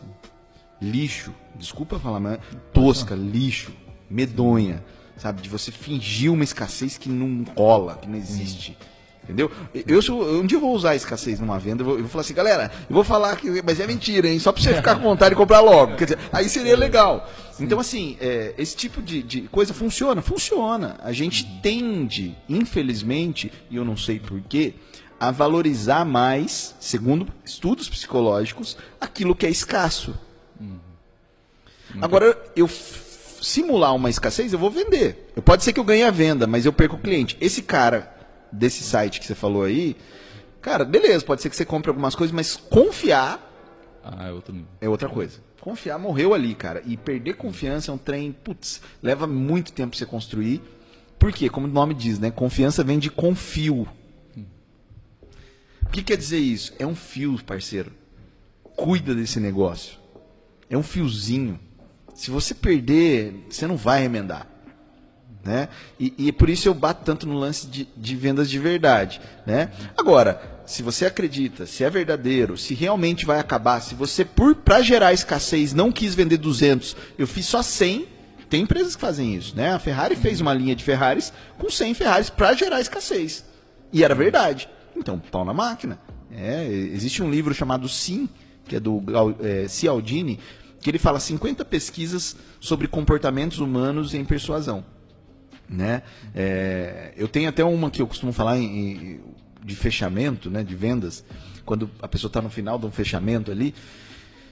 lixo, desculpa falar, mas tosca, lixo, medonha, sabe? De você fingir uma escassez que não rola, que não existe. Entendeu? Eu, sou- um dia eu vou usar a escassez numa venda, eu vou, eu vou falar assim, galera, eu vou falar que. Mas é mentira, hein? Só pra você ficar com vontade de comprar logo. Quer dizer, aí seria legal. Então, assim, é, esse tipo de, de coisa funciona? Funciona. A gente tende, infelizmente, e eu não sei porquê, a valorizar mais, segundo estudos psicológicos, aquilo que é escasso. Agora, eu simular uma escassez, eu vou vender. Eu, pode ser que eu ganhe a venda, mas eu perco o cliente. Esse cara desse site que você falou aí, cara, beleza, pode ser que você compre algumas coisas, mas confiar Ah, é outro nível. é outra coisa. Confiar morreu ali, cara. E perder confiança é um trem, putz, leva muito tempo pra você construir. Por quê? Como o nome diz, né? Confiança vem de confio. O que quer dizer isso? É um fio, parceiro. Cuida desse negócio. É um fiozinho. Se você perder, você não vai remendar. Né? E, e por isso eu bato tanto no lance de, de vendas de verdade. Né? Agora, se você acredita, se é verdadeiro, se realmente vai acabar, se você, por para gerar escassez, não quis vender 200, eu fiz só 100, tem empresas que fazem isso. Né? A Ferrari fez uma linha de Ferraris com 100 Ferraris para gerar escassez. E era verdade. Então, pau na máquina. É, existe um livro chamado Sim, que é do é, Cialdini, que ele fala 50 pesquisas sobre comportamentos humanos em persuasão né? É, eu tenho até uma que eu costumo falar em, de fechamento, né? De vendas, quando a pessoa está no final de um fechamento ali,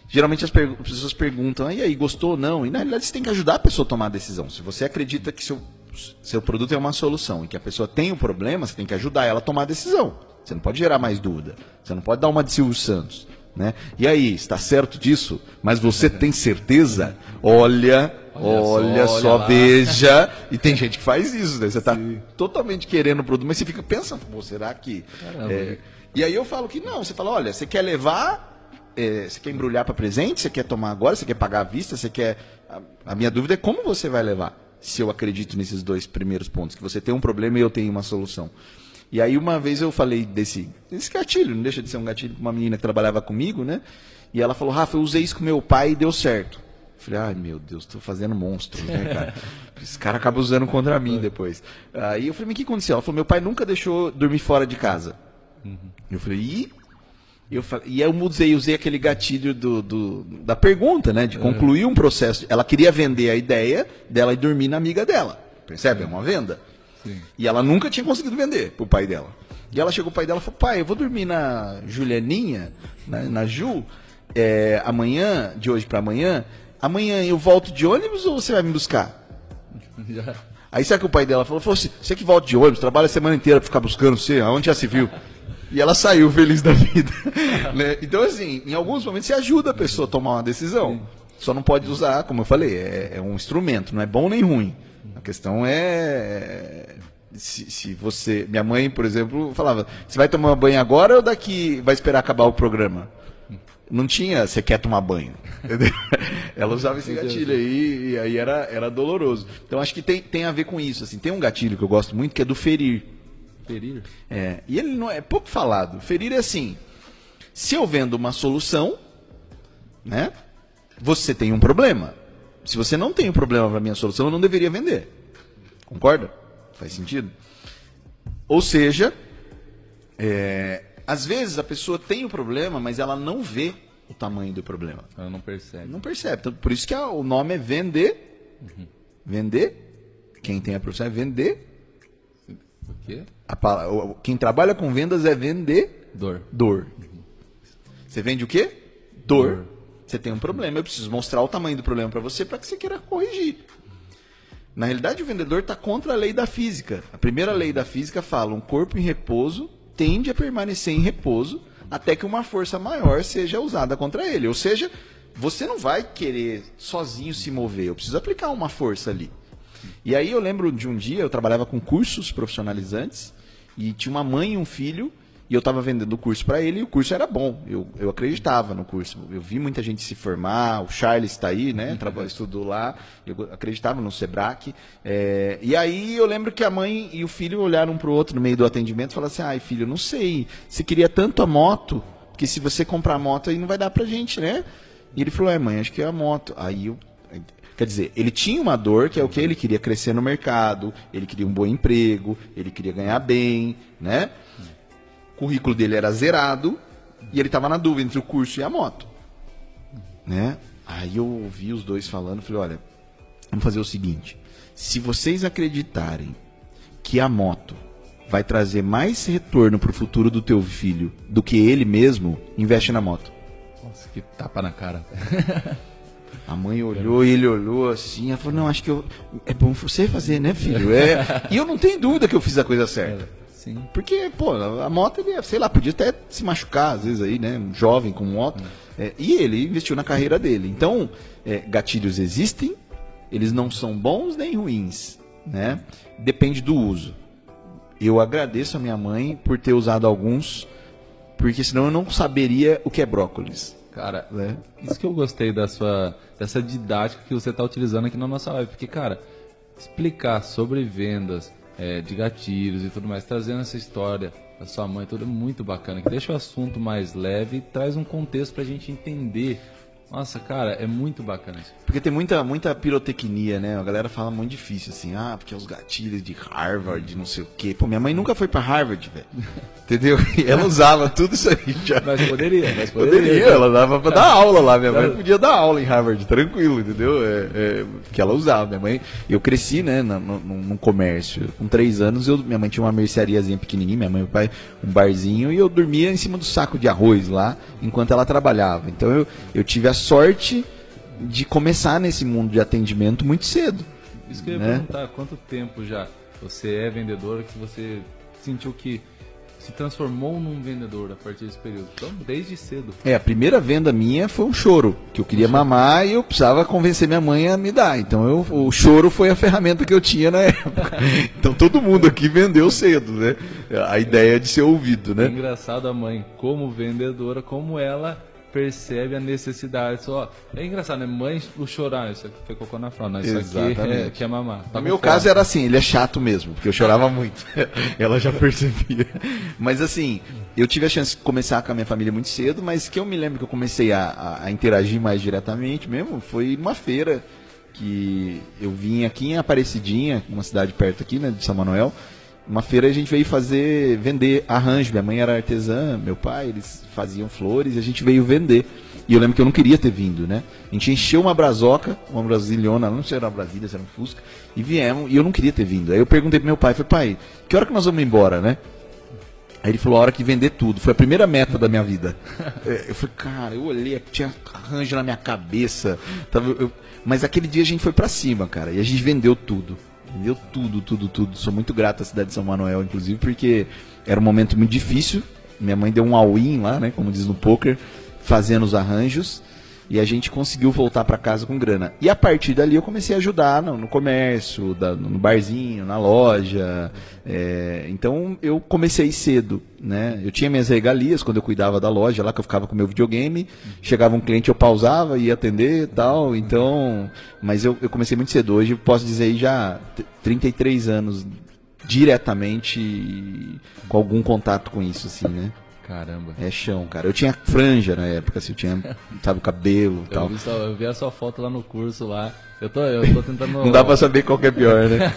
geralmente as, as pessoas perguntam, "Ah, e aí, gostou ou não? E na realidade você tem que ajudar a pessoa a tomar a decisão. Se você acredita que seu, seu produto é uma solução e que a pessoa tem um problema, você tem que ajudar ela a tomar a decisão. Você não pode gerar mais dúvida. Você não pode dar uma de Silvio Santos. Né? E aí, está certo disso? Mas você tem certeza? Olha, Olha só, olha só, olha veja. E tem gente que faz isso, né? Você está totalmente querendo o produto, mas você fica pensando, pô, será que. É, E aí eu falo que não, você fala, olha, você quer levar, é, você quer embrulhar para presente, você quer tomar agora, você quer pagar à vista, você quer. A, a minha dúvida é como você vai levar. Se eu acredito nesses dois primeiros pontos, que você tem um problema e eu tenho uma solução. E aí uma vez eu falei desse, desse gatilho, não deixa de ser um gatilho para uma menina que trabalhava comigo, né? E ela falou, Rafa, eu usei isso com meu pai e deu certo. Eu Falei, ai meu Deus, tô fazendo monstro, né, cara? Esse cara acaba usando contra mim depois. Aí eu falei, mas o que aconteceu? Ela falou, meu pai nunca deixou dormir fora de casa. Eu falei, e? Eu falei, e aí eu usei, usei aquele gatilho do, do- da pergunta, né? De concluir um processo. Ela queria vender a ideia dela e dormir na amiga dela. Percebe? É uma venda. Sim. E ela nunca tinha conseguido vender pro pai dela. E ela chegou pro pai dela e falou, pai, eu vou dormir na Julianinha, na, na Ju, é, amanhã, de hoje pra amanhã. Amanhã eu volto de ônibus ou você vai me buscar? Já. Aí sabe que o pai dela falou, falou assim, você que volta de ônibus, trabalha a semana inteira pra ficar buscando você, aonde já se viu? E ela saiu feliz da vida. né? Então, assim, em alguns momentos você ajuda a pessoa a tomar uma decisão. Só não pode usar, como eu falei, é, é um instrumento, não é bom nem ruim. A questão é. Se, se você. Minha mãe, por exemplo, falava: você vai tomar banho agora ou daqui vai esperar acabar o programa? Não tinha, você quer tomar banho. entendeu? Ela usava esse gatilho aí e aí era, era doloroso. Então acho que tem, tem a ver com isso. Assim. Tem um gatilho que eu gosto muito que é do ferir. Ferir? É, e ele não é pouco falado. Ferir é assim: se eu vendo uma solução, né? Você tem um problema. Se você não tem um problema para minha solução, eu não deveria vender. Concorda? Faz sentido? Ou seja, é, às vezes a pessoa tem o problema, mas ela não vê o tamanho do problema. Ela não percebe. Não percebe. Então, por isso que a- o nome é vender. Vender. Quem tem a profissão é vender. O quê? A o- quem trabalha com vendas é vender Dor. dor. Você vende o quê? Dor. Dor. Você tem um problema, eu preciso mostrar o tamanho do problema para você para que você queira corrigir. Na realidade, o vendedor está contra a lei da física. A primeira lei da física fala: um corpo em repouso tende a permanecer em repouso até que uma força maior seja usada contra ele. Ou seja, você não vai querer sozinho se mover. Eu preciso aplicar uma força ali. E aí eu lembro de um dia, eu trabalhava com cursos profissionalizantes e tinha uma mãe e um filho e eu estava vendendo o curso para ele e o curso era bom. Eu, eu acreditava no curso. Eu vi muita gente se formar, o Charles está aí, né? Trabalhou, estudou lá. Eu acreditava no Sebrae. É, e aí eu lembro que a mãe e o filho olharam um para o outro no meio do atendimento e falaram assim: ai, filho, eu não sei. Você queria tanto a moto que se você comprar a moto aí não vai dar pra gente, né? E ele falou: é, mãe, acho que é a moto. Aí eu Quer dizer, ele tinha uma dor que é o que ele queria crescer no mercado, ele queria um bom emprego, ele queria ganhar bem, né? O currículo dele era zerado e ele estava na dúvida entre o curso e a moto, né? Aí eu ouvi os dois falando, falei, olha, vamos fazer o seguinte: se vocês acreditarem que a moto vai trazer mais retorno para o futuro do teu filho do que ele mesmo, investe na moto. Nossa, que tapa na cara. A mãe olhou e ele olhou assim, ela falou, não, acho que eu, é bom você fazer, né, filho? É... e eu não tenho dúvida que eu fiz a coisa certa. Sim. Porque, pô, a moto, ele, sei lá, podia até se machucar, às vezes aí, né? Um jovem com moto. É, e ele investiu na carreira dele. Então, é, gatilhos existem, eles não são bons nem ruins, né? Depende do uso. Eu agradeço a minha mãe por ter usado alguns, porque senão eu não saberia o que é brócolis. Cara, Né? isso que eu gostei da sua, dessa didática que você está utilizando aqui na nossa live. Porque, cara, explicar sobre vendas é, de gatilhos e tudo mais, trazendo essa história da sua mãe, tudo muito bacana. Que deixa o assunto mais leve e traz um contexto pra gente entender. Nossa, cara, é muito bacana isso. Porque tem muita, muita pirotecnia, né? A galera fala muito difícil, assim, ah, porque os gatilhos de Harvard, não sei o quê. Pô, minha mãe nunca foi pra Harvard, velho. Entendeu? E ela usava tudo isso aí já. Mas poderia, mas poderia. Poderia, ela dava pra dar aula lá. Minha mãe podia dar aula em Harvard, tranquilo, entendeu? É, é, que ela usava. Minha mãe, eu cresci, né, num comércio. Com três anos, eu, minha mãe tinha uma merceariazinha pequenininha, minha mãe e meu pai, um barzinho, e eu dormia em cima do saco de arroz lá, enquanto ela trabalhava. Então eu, eu tive a sorte de começar nesse mundo de atendimento muito cedo. Isso que eu ia né? perguntar, quanto tempo já você é vendedor que você sentiu que se transformou num vendedor a partir desse período? Então, desde cedo. É, a primeira venda minha foi um choro, que eu queria mamar e eu precisava convencer minha mãe a me dar. Então eu, o choro foi a ferramenta que eu tinha na época. Então todo mundo aqui vendeu cedo, né? A ideia de ser ouvido, É né? engraçado a mãe, como vendedora, como ela percebe a necessidade. Só, é engraçado, né? Mãe, o chorar, isso aqui foi cocô na fralda, isso aqui é, Exatamente. que é mamar. Tá No meu fome. caso era assim, ele é chato mesmo, porque eu chorava muito. Ela já percebia. Mas assim, eu tive a chance de começar com a minha família muito cedo, mas que eu me lembro que eu comecei a, a- a interagir mais diretamente mesmo, foi numa feira que eu vim aqui em Aparecidinha, uma cidade perto aqui, né, de São Manuel. Uma feira a gente veio fazer, vender arranjo. Minha mãe era artesã, meu pai, eles faziam flores e a gente veio vender. E eu lembro que eu não queria ter vindo, né? A gente encheu uma brazoca, uma brasilhona, não sei se era uma Brasília, se era um Fusca, e viemos, e eu não queria ter vindo. Aí eu perguntei pro meu pai, falei, pai, que hora que nós vamos embora, né? Aí ele falou, a hora que vender tudo. Foi a primeira meta da minha vida. É, Eu falei, cara, eu olhei, tinha arranjo na minha cabeça. Tava, eu- Mas aquele dia a gente foi pra cima, cara. E a gente vendeu tudo. Vendeu tudo, tudo, tudo. Sou muito grato à cidade de São Manuel, inclusive, porque era um momento muito difícil. Minha mãe deu um all-in lá, né? Como diz no poker, fazendo os arranjos. E a gente conseguiu voltar para casa com grana. E a partir dali eu comecei a ajudar no, no comércio, da- no barzinho, na loja. É, então eu comecei cedo, né? Eu tinha minhas regalias quando eu cuidava da loja, lá que eu ficava com meu videogame. Chegava um cliente, eu pausava, ia atender tal. Então, mas eu, eu comecei muito cedo. Hoje posso dizer já t- 33 anos diretamente com algum contato com isso, assim, né? Caramba. É chão, cara. Eu tinha franja na época, assim, eu tinha, sabe, o cabelo e tal. vi, só- eu vi a sua foto lá no curso lá. Eu tô, eu tô tentando. Não dá pra saber qual que é pior, né?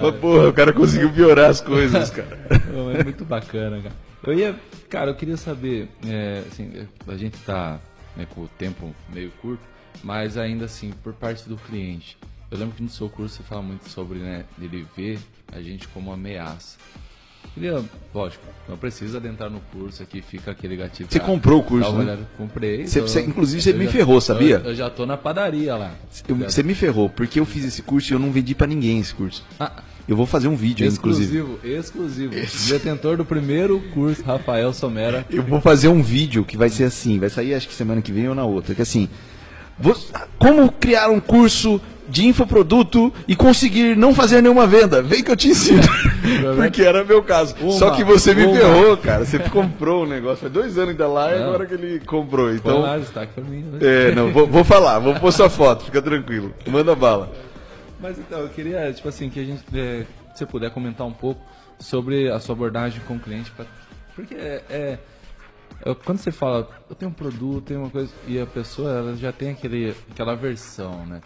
Mas, porra, o cara conseguiu piorar as coisas, cara. É muito bacana, cara. Eu ia, cara, eu queria saber, é, assim, a gente tá né, com o tempo meio curto, mas ainda assim, por parte do cliente. Eu lembro que no seu curso você fala muito sobre, né, ele ver a gente como ameaça. Queria, lógico, não precisa adentrar no curso aqui, fica aquele gatilho. Você comprou o curso, né? olhada. Comprei. Você- tô- você- inclusive, você me já- ferrou, sabia? Eu, eu já tô na padaria lá. Eu- Você me ferrou, porque eu fiz esse curso e eu não vendi pra ninguém esse curso. Ah, Eu vou fazer um vídeo, inclusive. exclusivo, exclusivo. Detentor do primeiro curso, Rafael Somera. Eu vou fazer um vídeo que vai ser assim, vai sair acho que semana que vem ou na outra, que é assim, como criar um curso de infoproduto e conseguir não fazer nenhuma venda. Vem que eu te ensino. Porque era meu caso. Uma, Só que você me uma. ferrou, cara. Você comprou o negócio. Faz dois anos ainda lá e Não. agora que ele comprou. Então, lá, destaque pra mim. né? é, não, vou, vou falar, vou pôr sua foto, fica tranquilo. Manda bala. Mas então, eu queria, tipo assim, que a gente, é, se você puder comentar um pouco sobre a sua abordagem com o cliente, pra- porque é, é- é, quando você fala, eu tenho um produto, tenho uma coisa, e a pessoa ela já tem aquele, aquela versão, né?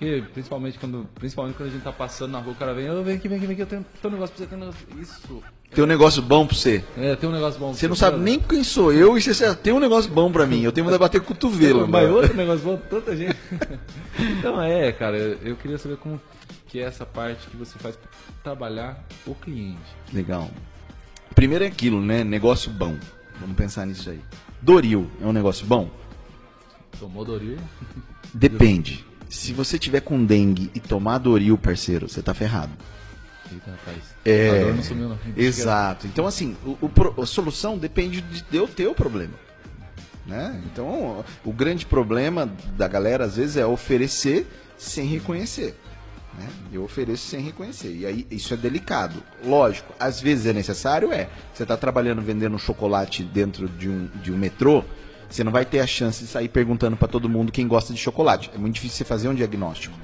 Acho que principalmente quando, principalmente quando a gente tá passando na rua, o cara vem, eu vem aqui, vem aqui, vem aqui, eu tenho, tenho um negócio pra você, tenho um negócio. Isso. Tem um negócio bom pra você. É, tem um negócio bom. pra Você não sabe nem quem sou eu e você tem um negócio bom pra mim. Eu tenho que bater cotovelo. Mas outro negócio bom, tanta gente. então é, cara, eu queria saber como que é essa parte que você faz pra trabalhar o cliente. Legal. Primeiro é aquilo, né? Negócio bom. Vamos pensar nisso aí. Doril é um negócio bom? Tomou Doril? Depende. Se você tiver com dengue e tomar Doril, parceiro, você tá ferrado. Eita, rapaz. É. Dor não sumiu, não. Exato. Então, assim, o, o a solução depende de eu ter o problema. Né? Então, o grande problema da galera, às vezes, é oferecer sem reconhecer. Né? Eu ofereço sem reconhecer. E aí, isso é delicado. Lógico, às vezes é necessário, é. Você está trabalhando vendendo chocolate dentro de um, de um metrô, você não vai ter a chance de sair perguntando para todo mundo quem gosta de chocolate. É muito difícil você fazer um diagnóstico.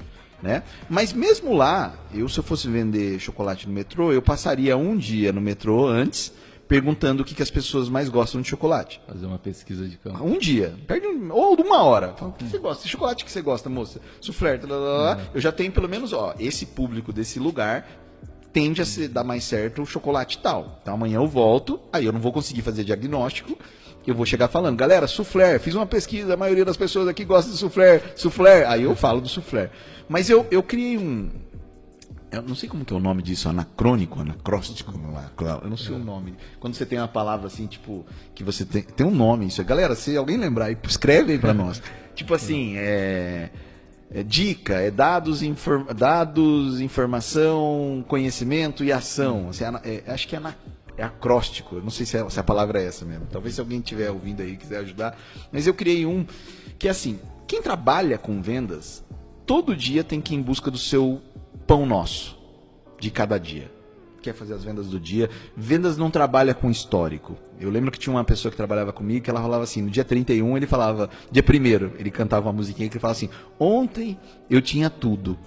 Né? Mas mesmo lá, eu se eu fosse vender chocolate no metrô, eu passaria um dia no metrô antes perguntando o que, que as pessoas mais gostam de chocolate. Fazer uma pesquisa de campo. Um dia, perde um- ou uma hora. Fala, o que você gosta? Que chocolate que você gosta, moça? Soufflé, lá, lá, lá, lá. Eu já tenho pelo menos, ó, esse público desse lugar tende a se dar mais certo o chocolate tal. Então amanhã eu volto, aí eu não vou conseguir fazer diagnóstico. Eu vou chegar falando, galera, soufflé, fiz uma pesquisa, a maioria das pessoas aqui gosta de soufflé, soufflé. Aí eu falo do soufflé. Mas eu, eu criei um, eu não sei como que é o nome disso, anacrônico, anacróstico, é? Eu não sei o nome. Quando você tem uma palavra assim, tipo, que você tem, tem um nome isso. Galera, se alguém lembrar, escreve aí pra nós. tipo assim, é, é dica, é dados, infor, dados, informação, conhecimento e ação. Assim, ana- é, acho que é, ana, é acróstico, eu não sei se, é- se a palavra é essa mesmo. Talvez se alguém estiver ouvindo aí quiser ajudar. Mas eu criei um que é assim, quem trabalha com vendas, todo dia tem que ir em busca do seu pão nosso de cada dia. Quer fazer as vendas do dia. Vendas não trabalha com histórico. Eu lembro que tinha uma pessoa que trabalhava comigo que ela falava assim, no dia 31 ele falava, dia 1 ele cantava uma musiquinha que ele falava assim, ontem eu tinha tudo.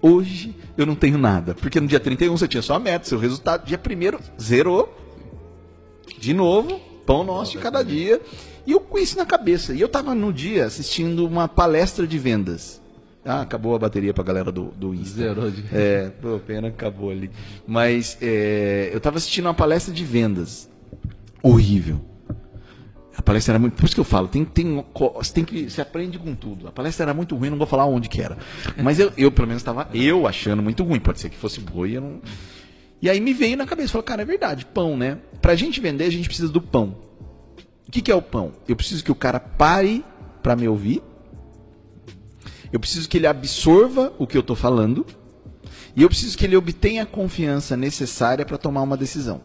Hoje eu não tenho nada. Porque no dia 31 você tinha só a meta, seu resultado. Dia 1 zerou. De novo, pão nosso de cada dia. E eu com isso na cabeça. E eu tava no dia assistindo uma palestra de vendas. Ah, acabou a bateria pra galera do, do Insta. Zerou de. É, pô, pena que acabou ali. Mas é, eu tava assistindo uma palestra de vendas. Horrível. A palestra era muito. Por isso que eu falo, tem, tem, tem que. Você aprende com tudo. A palestra era muito ruim, não vou falar onde que era. Mas eu, eu pelo menos, estava eu achando muito ruim. Pode ser que fosse boa e eu não. E aí me veio na cabeça, falou, cara, é verdade, pão, né? Pra gente vender, a gente precisa do pão. O que, que é o pão? Eu preciso que o cara pare pra me ouvir. Eu preciso que ele absorva o que eu estou falando. E eu preciso que ele obtenha a confiança necessária para tomar uma decisão.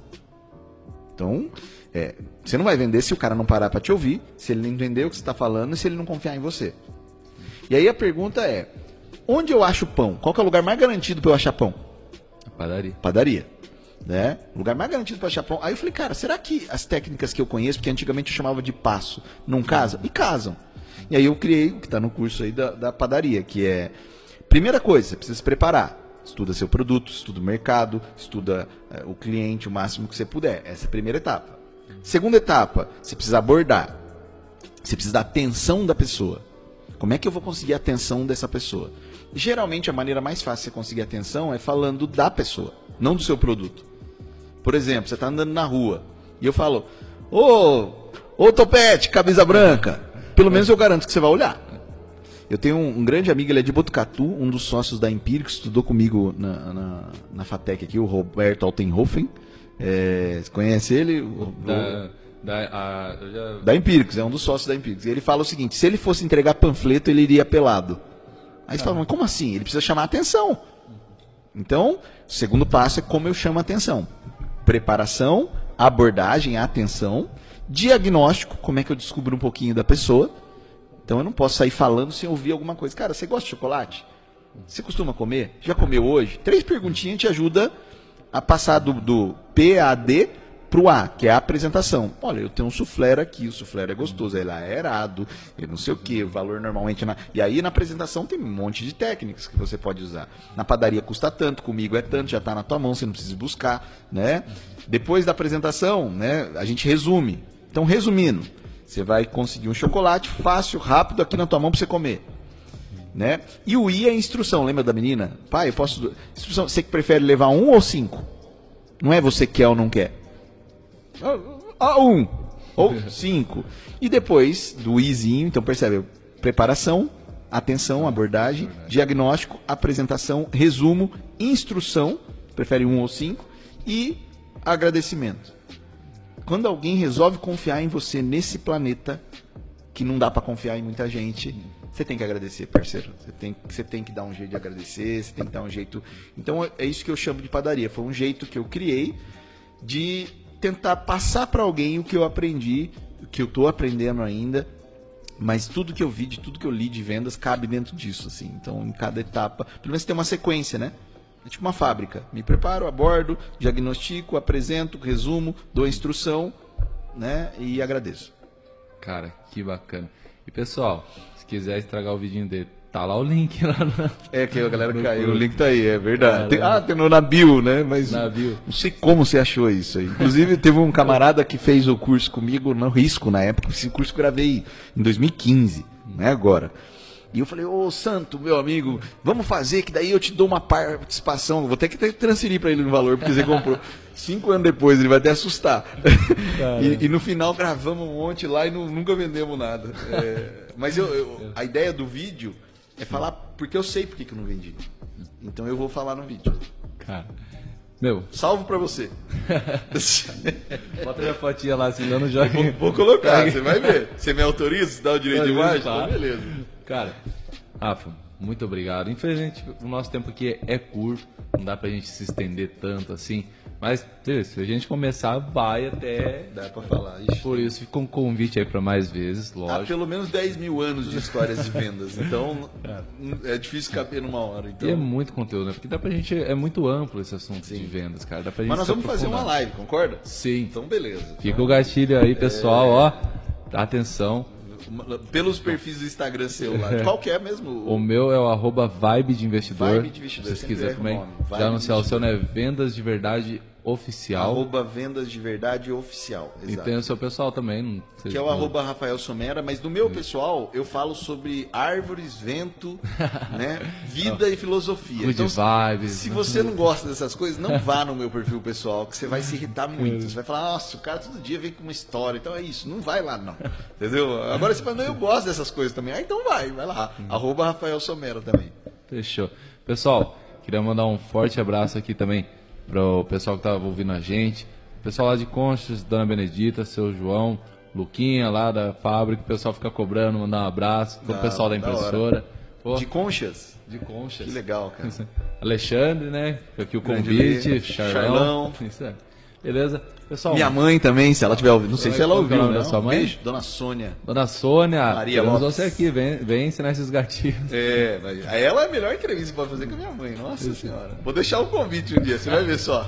Então, é, você não vai vender se o cara não parar para te ouvir, se ele não entender o que você está falando e se ele não confiar em você. E aí a pergunta é: onde eu acho pão? Qual é o lugar mais garantido para eu achar pão? Padaria. Padaria. Né? O lugar mais garantido para achar pão. Aí eu falei, cara, será que as técnicas que eu conheço, porque antigamente eu chamava de passo, não casam? E casam. E aí eu criei o que está no curso aí da, da padaria, que é. Primeira coisa, você precisa se preparar. Estuda seu produto, estuda o mercado, estuda eh, o cliente o máximo que você puder. Essa é a primeira etapa. Segunda etapa, você precisa abordar. Você precisa da atenção da pessoa. Como é que eu vou conseguir a atenção dessa pessoa? Geralmente a maneira mais fácil de você conseguir atenção é falando da pessoa, não do seu produto. Por exemplo, você está andando na rua e eu falo, ô, ô Topete, camisa branca. Pelo menos eu garanto que você vai olhar. Eu tenho um, um grande amigo, ele é de Botucatu, um dos sócios da Empírico, estudou comigo na, na, na FATEC aqui, o Roberto Altenhofen. É, você conhece ele? Da, da, a, já- da Empíricos, é um dos sócios da Empíricos. E ele fala o seguinte: se ele fosse entregar panfleto, ele iria pelado. Aí você fala, mas como assim? Ele precisa chamar a atenção. Então, o segundo passo é como eu chamo a atenção: preparação, abordagem, atenção, diagnóstico, como é que eu descubro um pouquinho da pessoa. Então eu não posso sair falando sem ouvir alguma coisa. Cara, você gosta de chocolate? Você costuma comer? Já comeu hoje? Três perguntinhas te ajuda a passar do, do PAD pro A, que é a apresentação. Olha, eu tenho um suflé aqui, o suflé é gostoso, ele é aerado, ele não sei o que, o valor normalmente... Na... E aí na apresentação tem um monte de técnicas que você pode usar. Na padaria custa tanto, comigo é tanto, já está na tua mão, você não precisa buscar, né? Depois da apresentação, né, a gente resume. Então, resumindo, você vai conseguir um chocolate fácil, rápido, aqui na tua mão para você comer né? E o I é instrução, lembra da menina? Pai, eu posso. Instrução, você que prefere levar um ou cinco? Não é você quer ou não quer. Ah, ah, um ou cinco. E depois do Izinho, então percebe, preparação, atenção, abordagem, diagnóstico, apresentação, resumo, instrução, prefere um ou cinco, e agradecimento. Quando alguém resolve confiar em você nesse planeta, que não dá pra confiar em muita gente, você tem que agradecer, parceiro. Você tem, você tem que dar um jeito de agradecer, você tem que dar um jeito. Então é- é isso que eu chamo de padaria. Foi um jeito que eu criei de tentar passar pra alguém o que eu aprendi, o que eu tô aprendendo ainda. Mas tudo que eu vi, de tudo que eu li de vendas, cabe dentro disso, assim. Então, em cada etapa, pelo menos tem uma sequência, né? É tipo uma fábrica. Me preparo, abordo, diagnostico, apresento, resumo, dou instrução, né? E agradeço. Cara, que bacana. E pessoal, quiser estragar o vidinho dele, tá lá o link lá na, É que a galera No caiu, o curso. link tá aí, é verdade. Tem- ah, tem no na bio, né? Mas Na bio. não sei como você achou isso aí. Inclusive, teve um camarada que fez o curso comigo no risco na época. Esse curso eu gravei em 2015, não é agora. E eu falei, ô Santo, meu amigo, vamos fazer que daí eu te dou uma participação. Vou ter que transferir para ele no valor, porque você comprou. Cinco anos depois, ele vai até assustar. E, e no final gravamos um monte lá e nu- nunca vendemos nada. É, mas eu- eu- a ideia do vídeo é falar porque eu sei porque que eu não vendi. Então eu vou falar no vídeo. Cara. Meu, Salvo pra você. bota minha fotinha lá, assim, dando joinha. Vou colocar, você vai ver. Você me autoriza? Você dá o direito de imagem? claro. Então, beleza. Cara, Rafa, muito obrigado. Infelizmente, o nosso tempo aqui é curto, não dá pra gente se estender tanto assim. Mas se a gente começar, vai até. Dá pra falar. Ixi. Por isso, fica um convite aí pra mais vezes, Há lógico. pelo menos 10 mil anos de histórias de vendas. Então é difícil caber numa hora. Então. E é muito conteúdo, né? Porque dá pra gente. É muito amplo esse assunto de vendas, cara. Dá pra gente Mas nós vamos fazer uma live, concorda? Sim. Então beleza. Fica o gatilho aí, pessoal, ó. Atenção. Pelos perfis do Instagram seu lá. Qual que é mesmo? O meu é o arroba vibe de investidor. Vibe de investidor, Se vocês quiserem também já anunciar o seu, né? Vendas de verdade oficial. Arroba vendas de verdade oficial. E Exato. tem o seu pessoal também. Que é o arroba Rafael Somera, mas no meu pessoal eu falo sobre árvores, vento, né, vida e filosofia. Good Então, vibes. se você não gosta dessas coisas, não vá no meu perfil pessoal, que você vai se irritar muito. Você vai falar, nossa, o cara todo dia vem com uma história, então é isso, não vai lá não. Entendeu? Agora você fala, não, eu gosto dessas coisas também. Ah, então vai, vai lá. Arroba Rafael Somera também. Fechou. Pessoal, queria mandar um forte abraço aqui também pro pessoal que tava ouvindo a gente. Pessoal lá de Conchas, Dona Benedita, seu João, Luquinha lá da fábrica, o pessoal fica cobrando, mandar um abraço. Todo o Da- pessoal da da impressora. Pô, De conchas? de Conchas. Que legal, cara. Alexandre, né? Fica aqui o convite. Charlão. Charlão. Isso é. Beleza? Pessoal, Minha mãe também, se ela tiver ouvindo. Não sei se ela é o ouviu, né? sua mãe? Beijo, Dona Sônia. Dona Sônia, Maria Lopes. você aqui, vem, vem ensinar esses gatinhos. É, ela é a melhor entrevista que pode fazer com a minha mãe. Nossa senhora. Vou deixar o convite um dia, você vai ver só.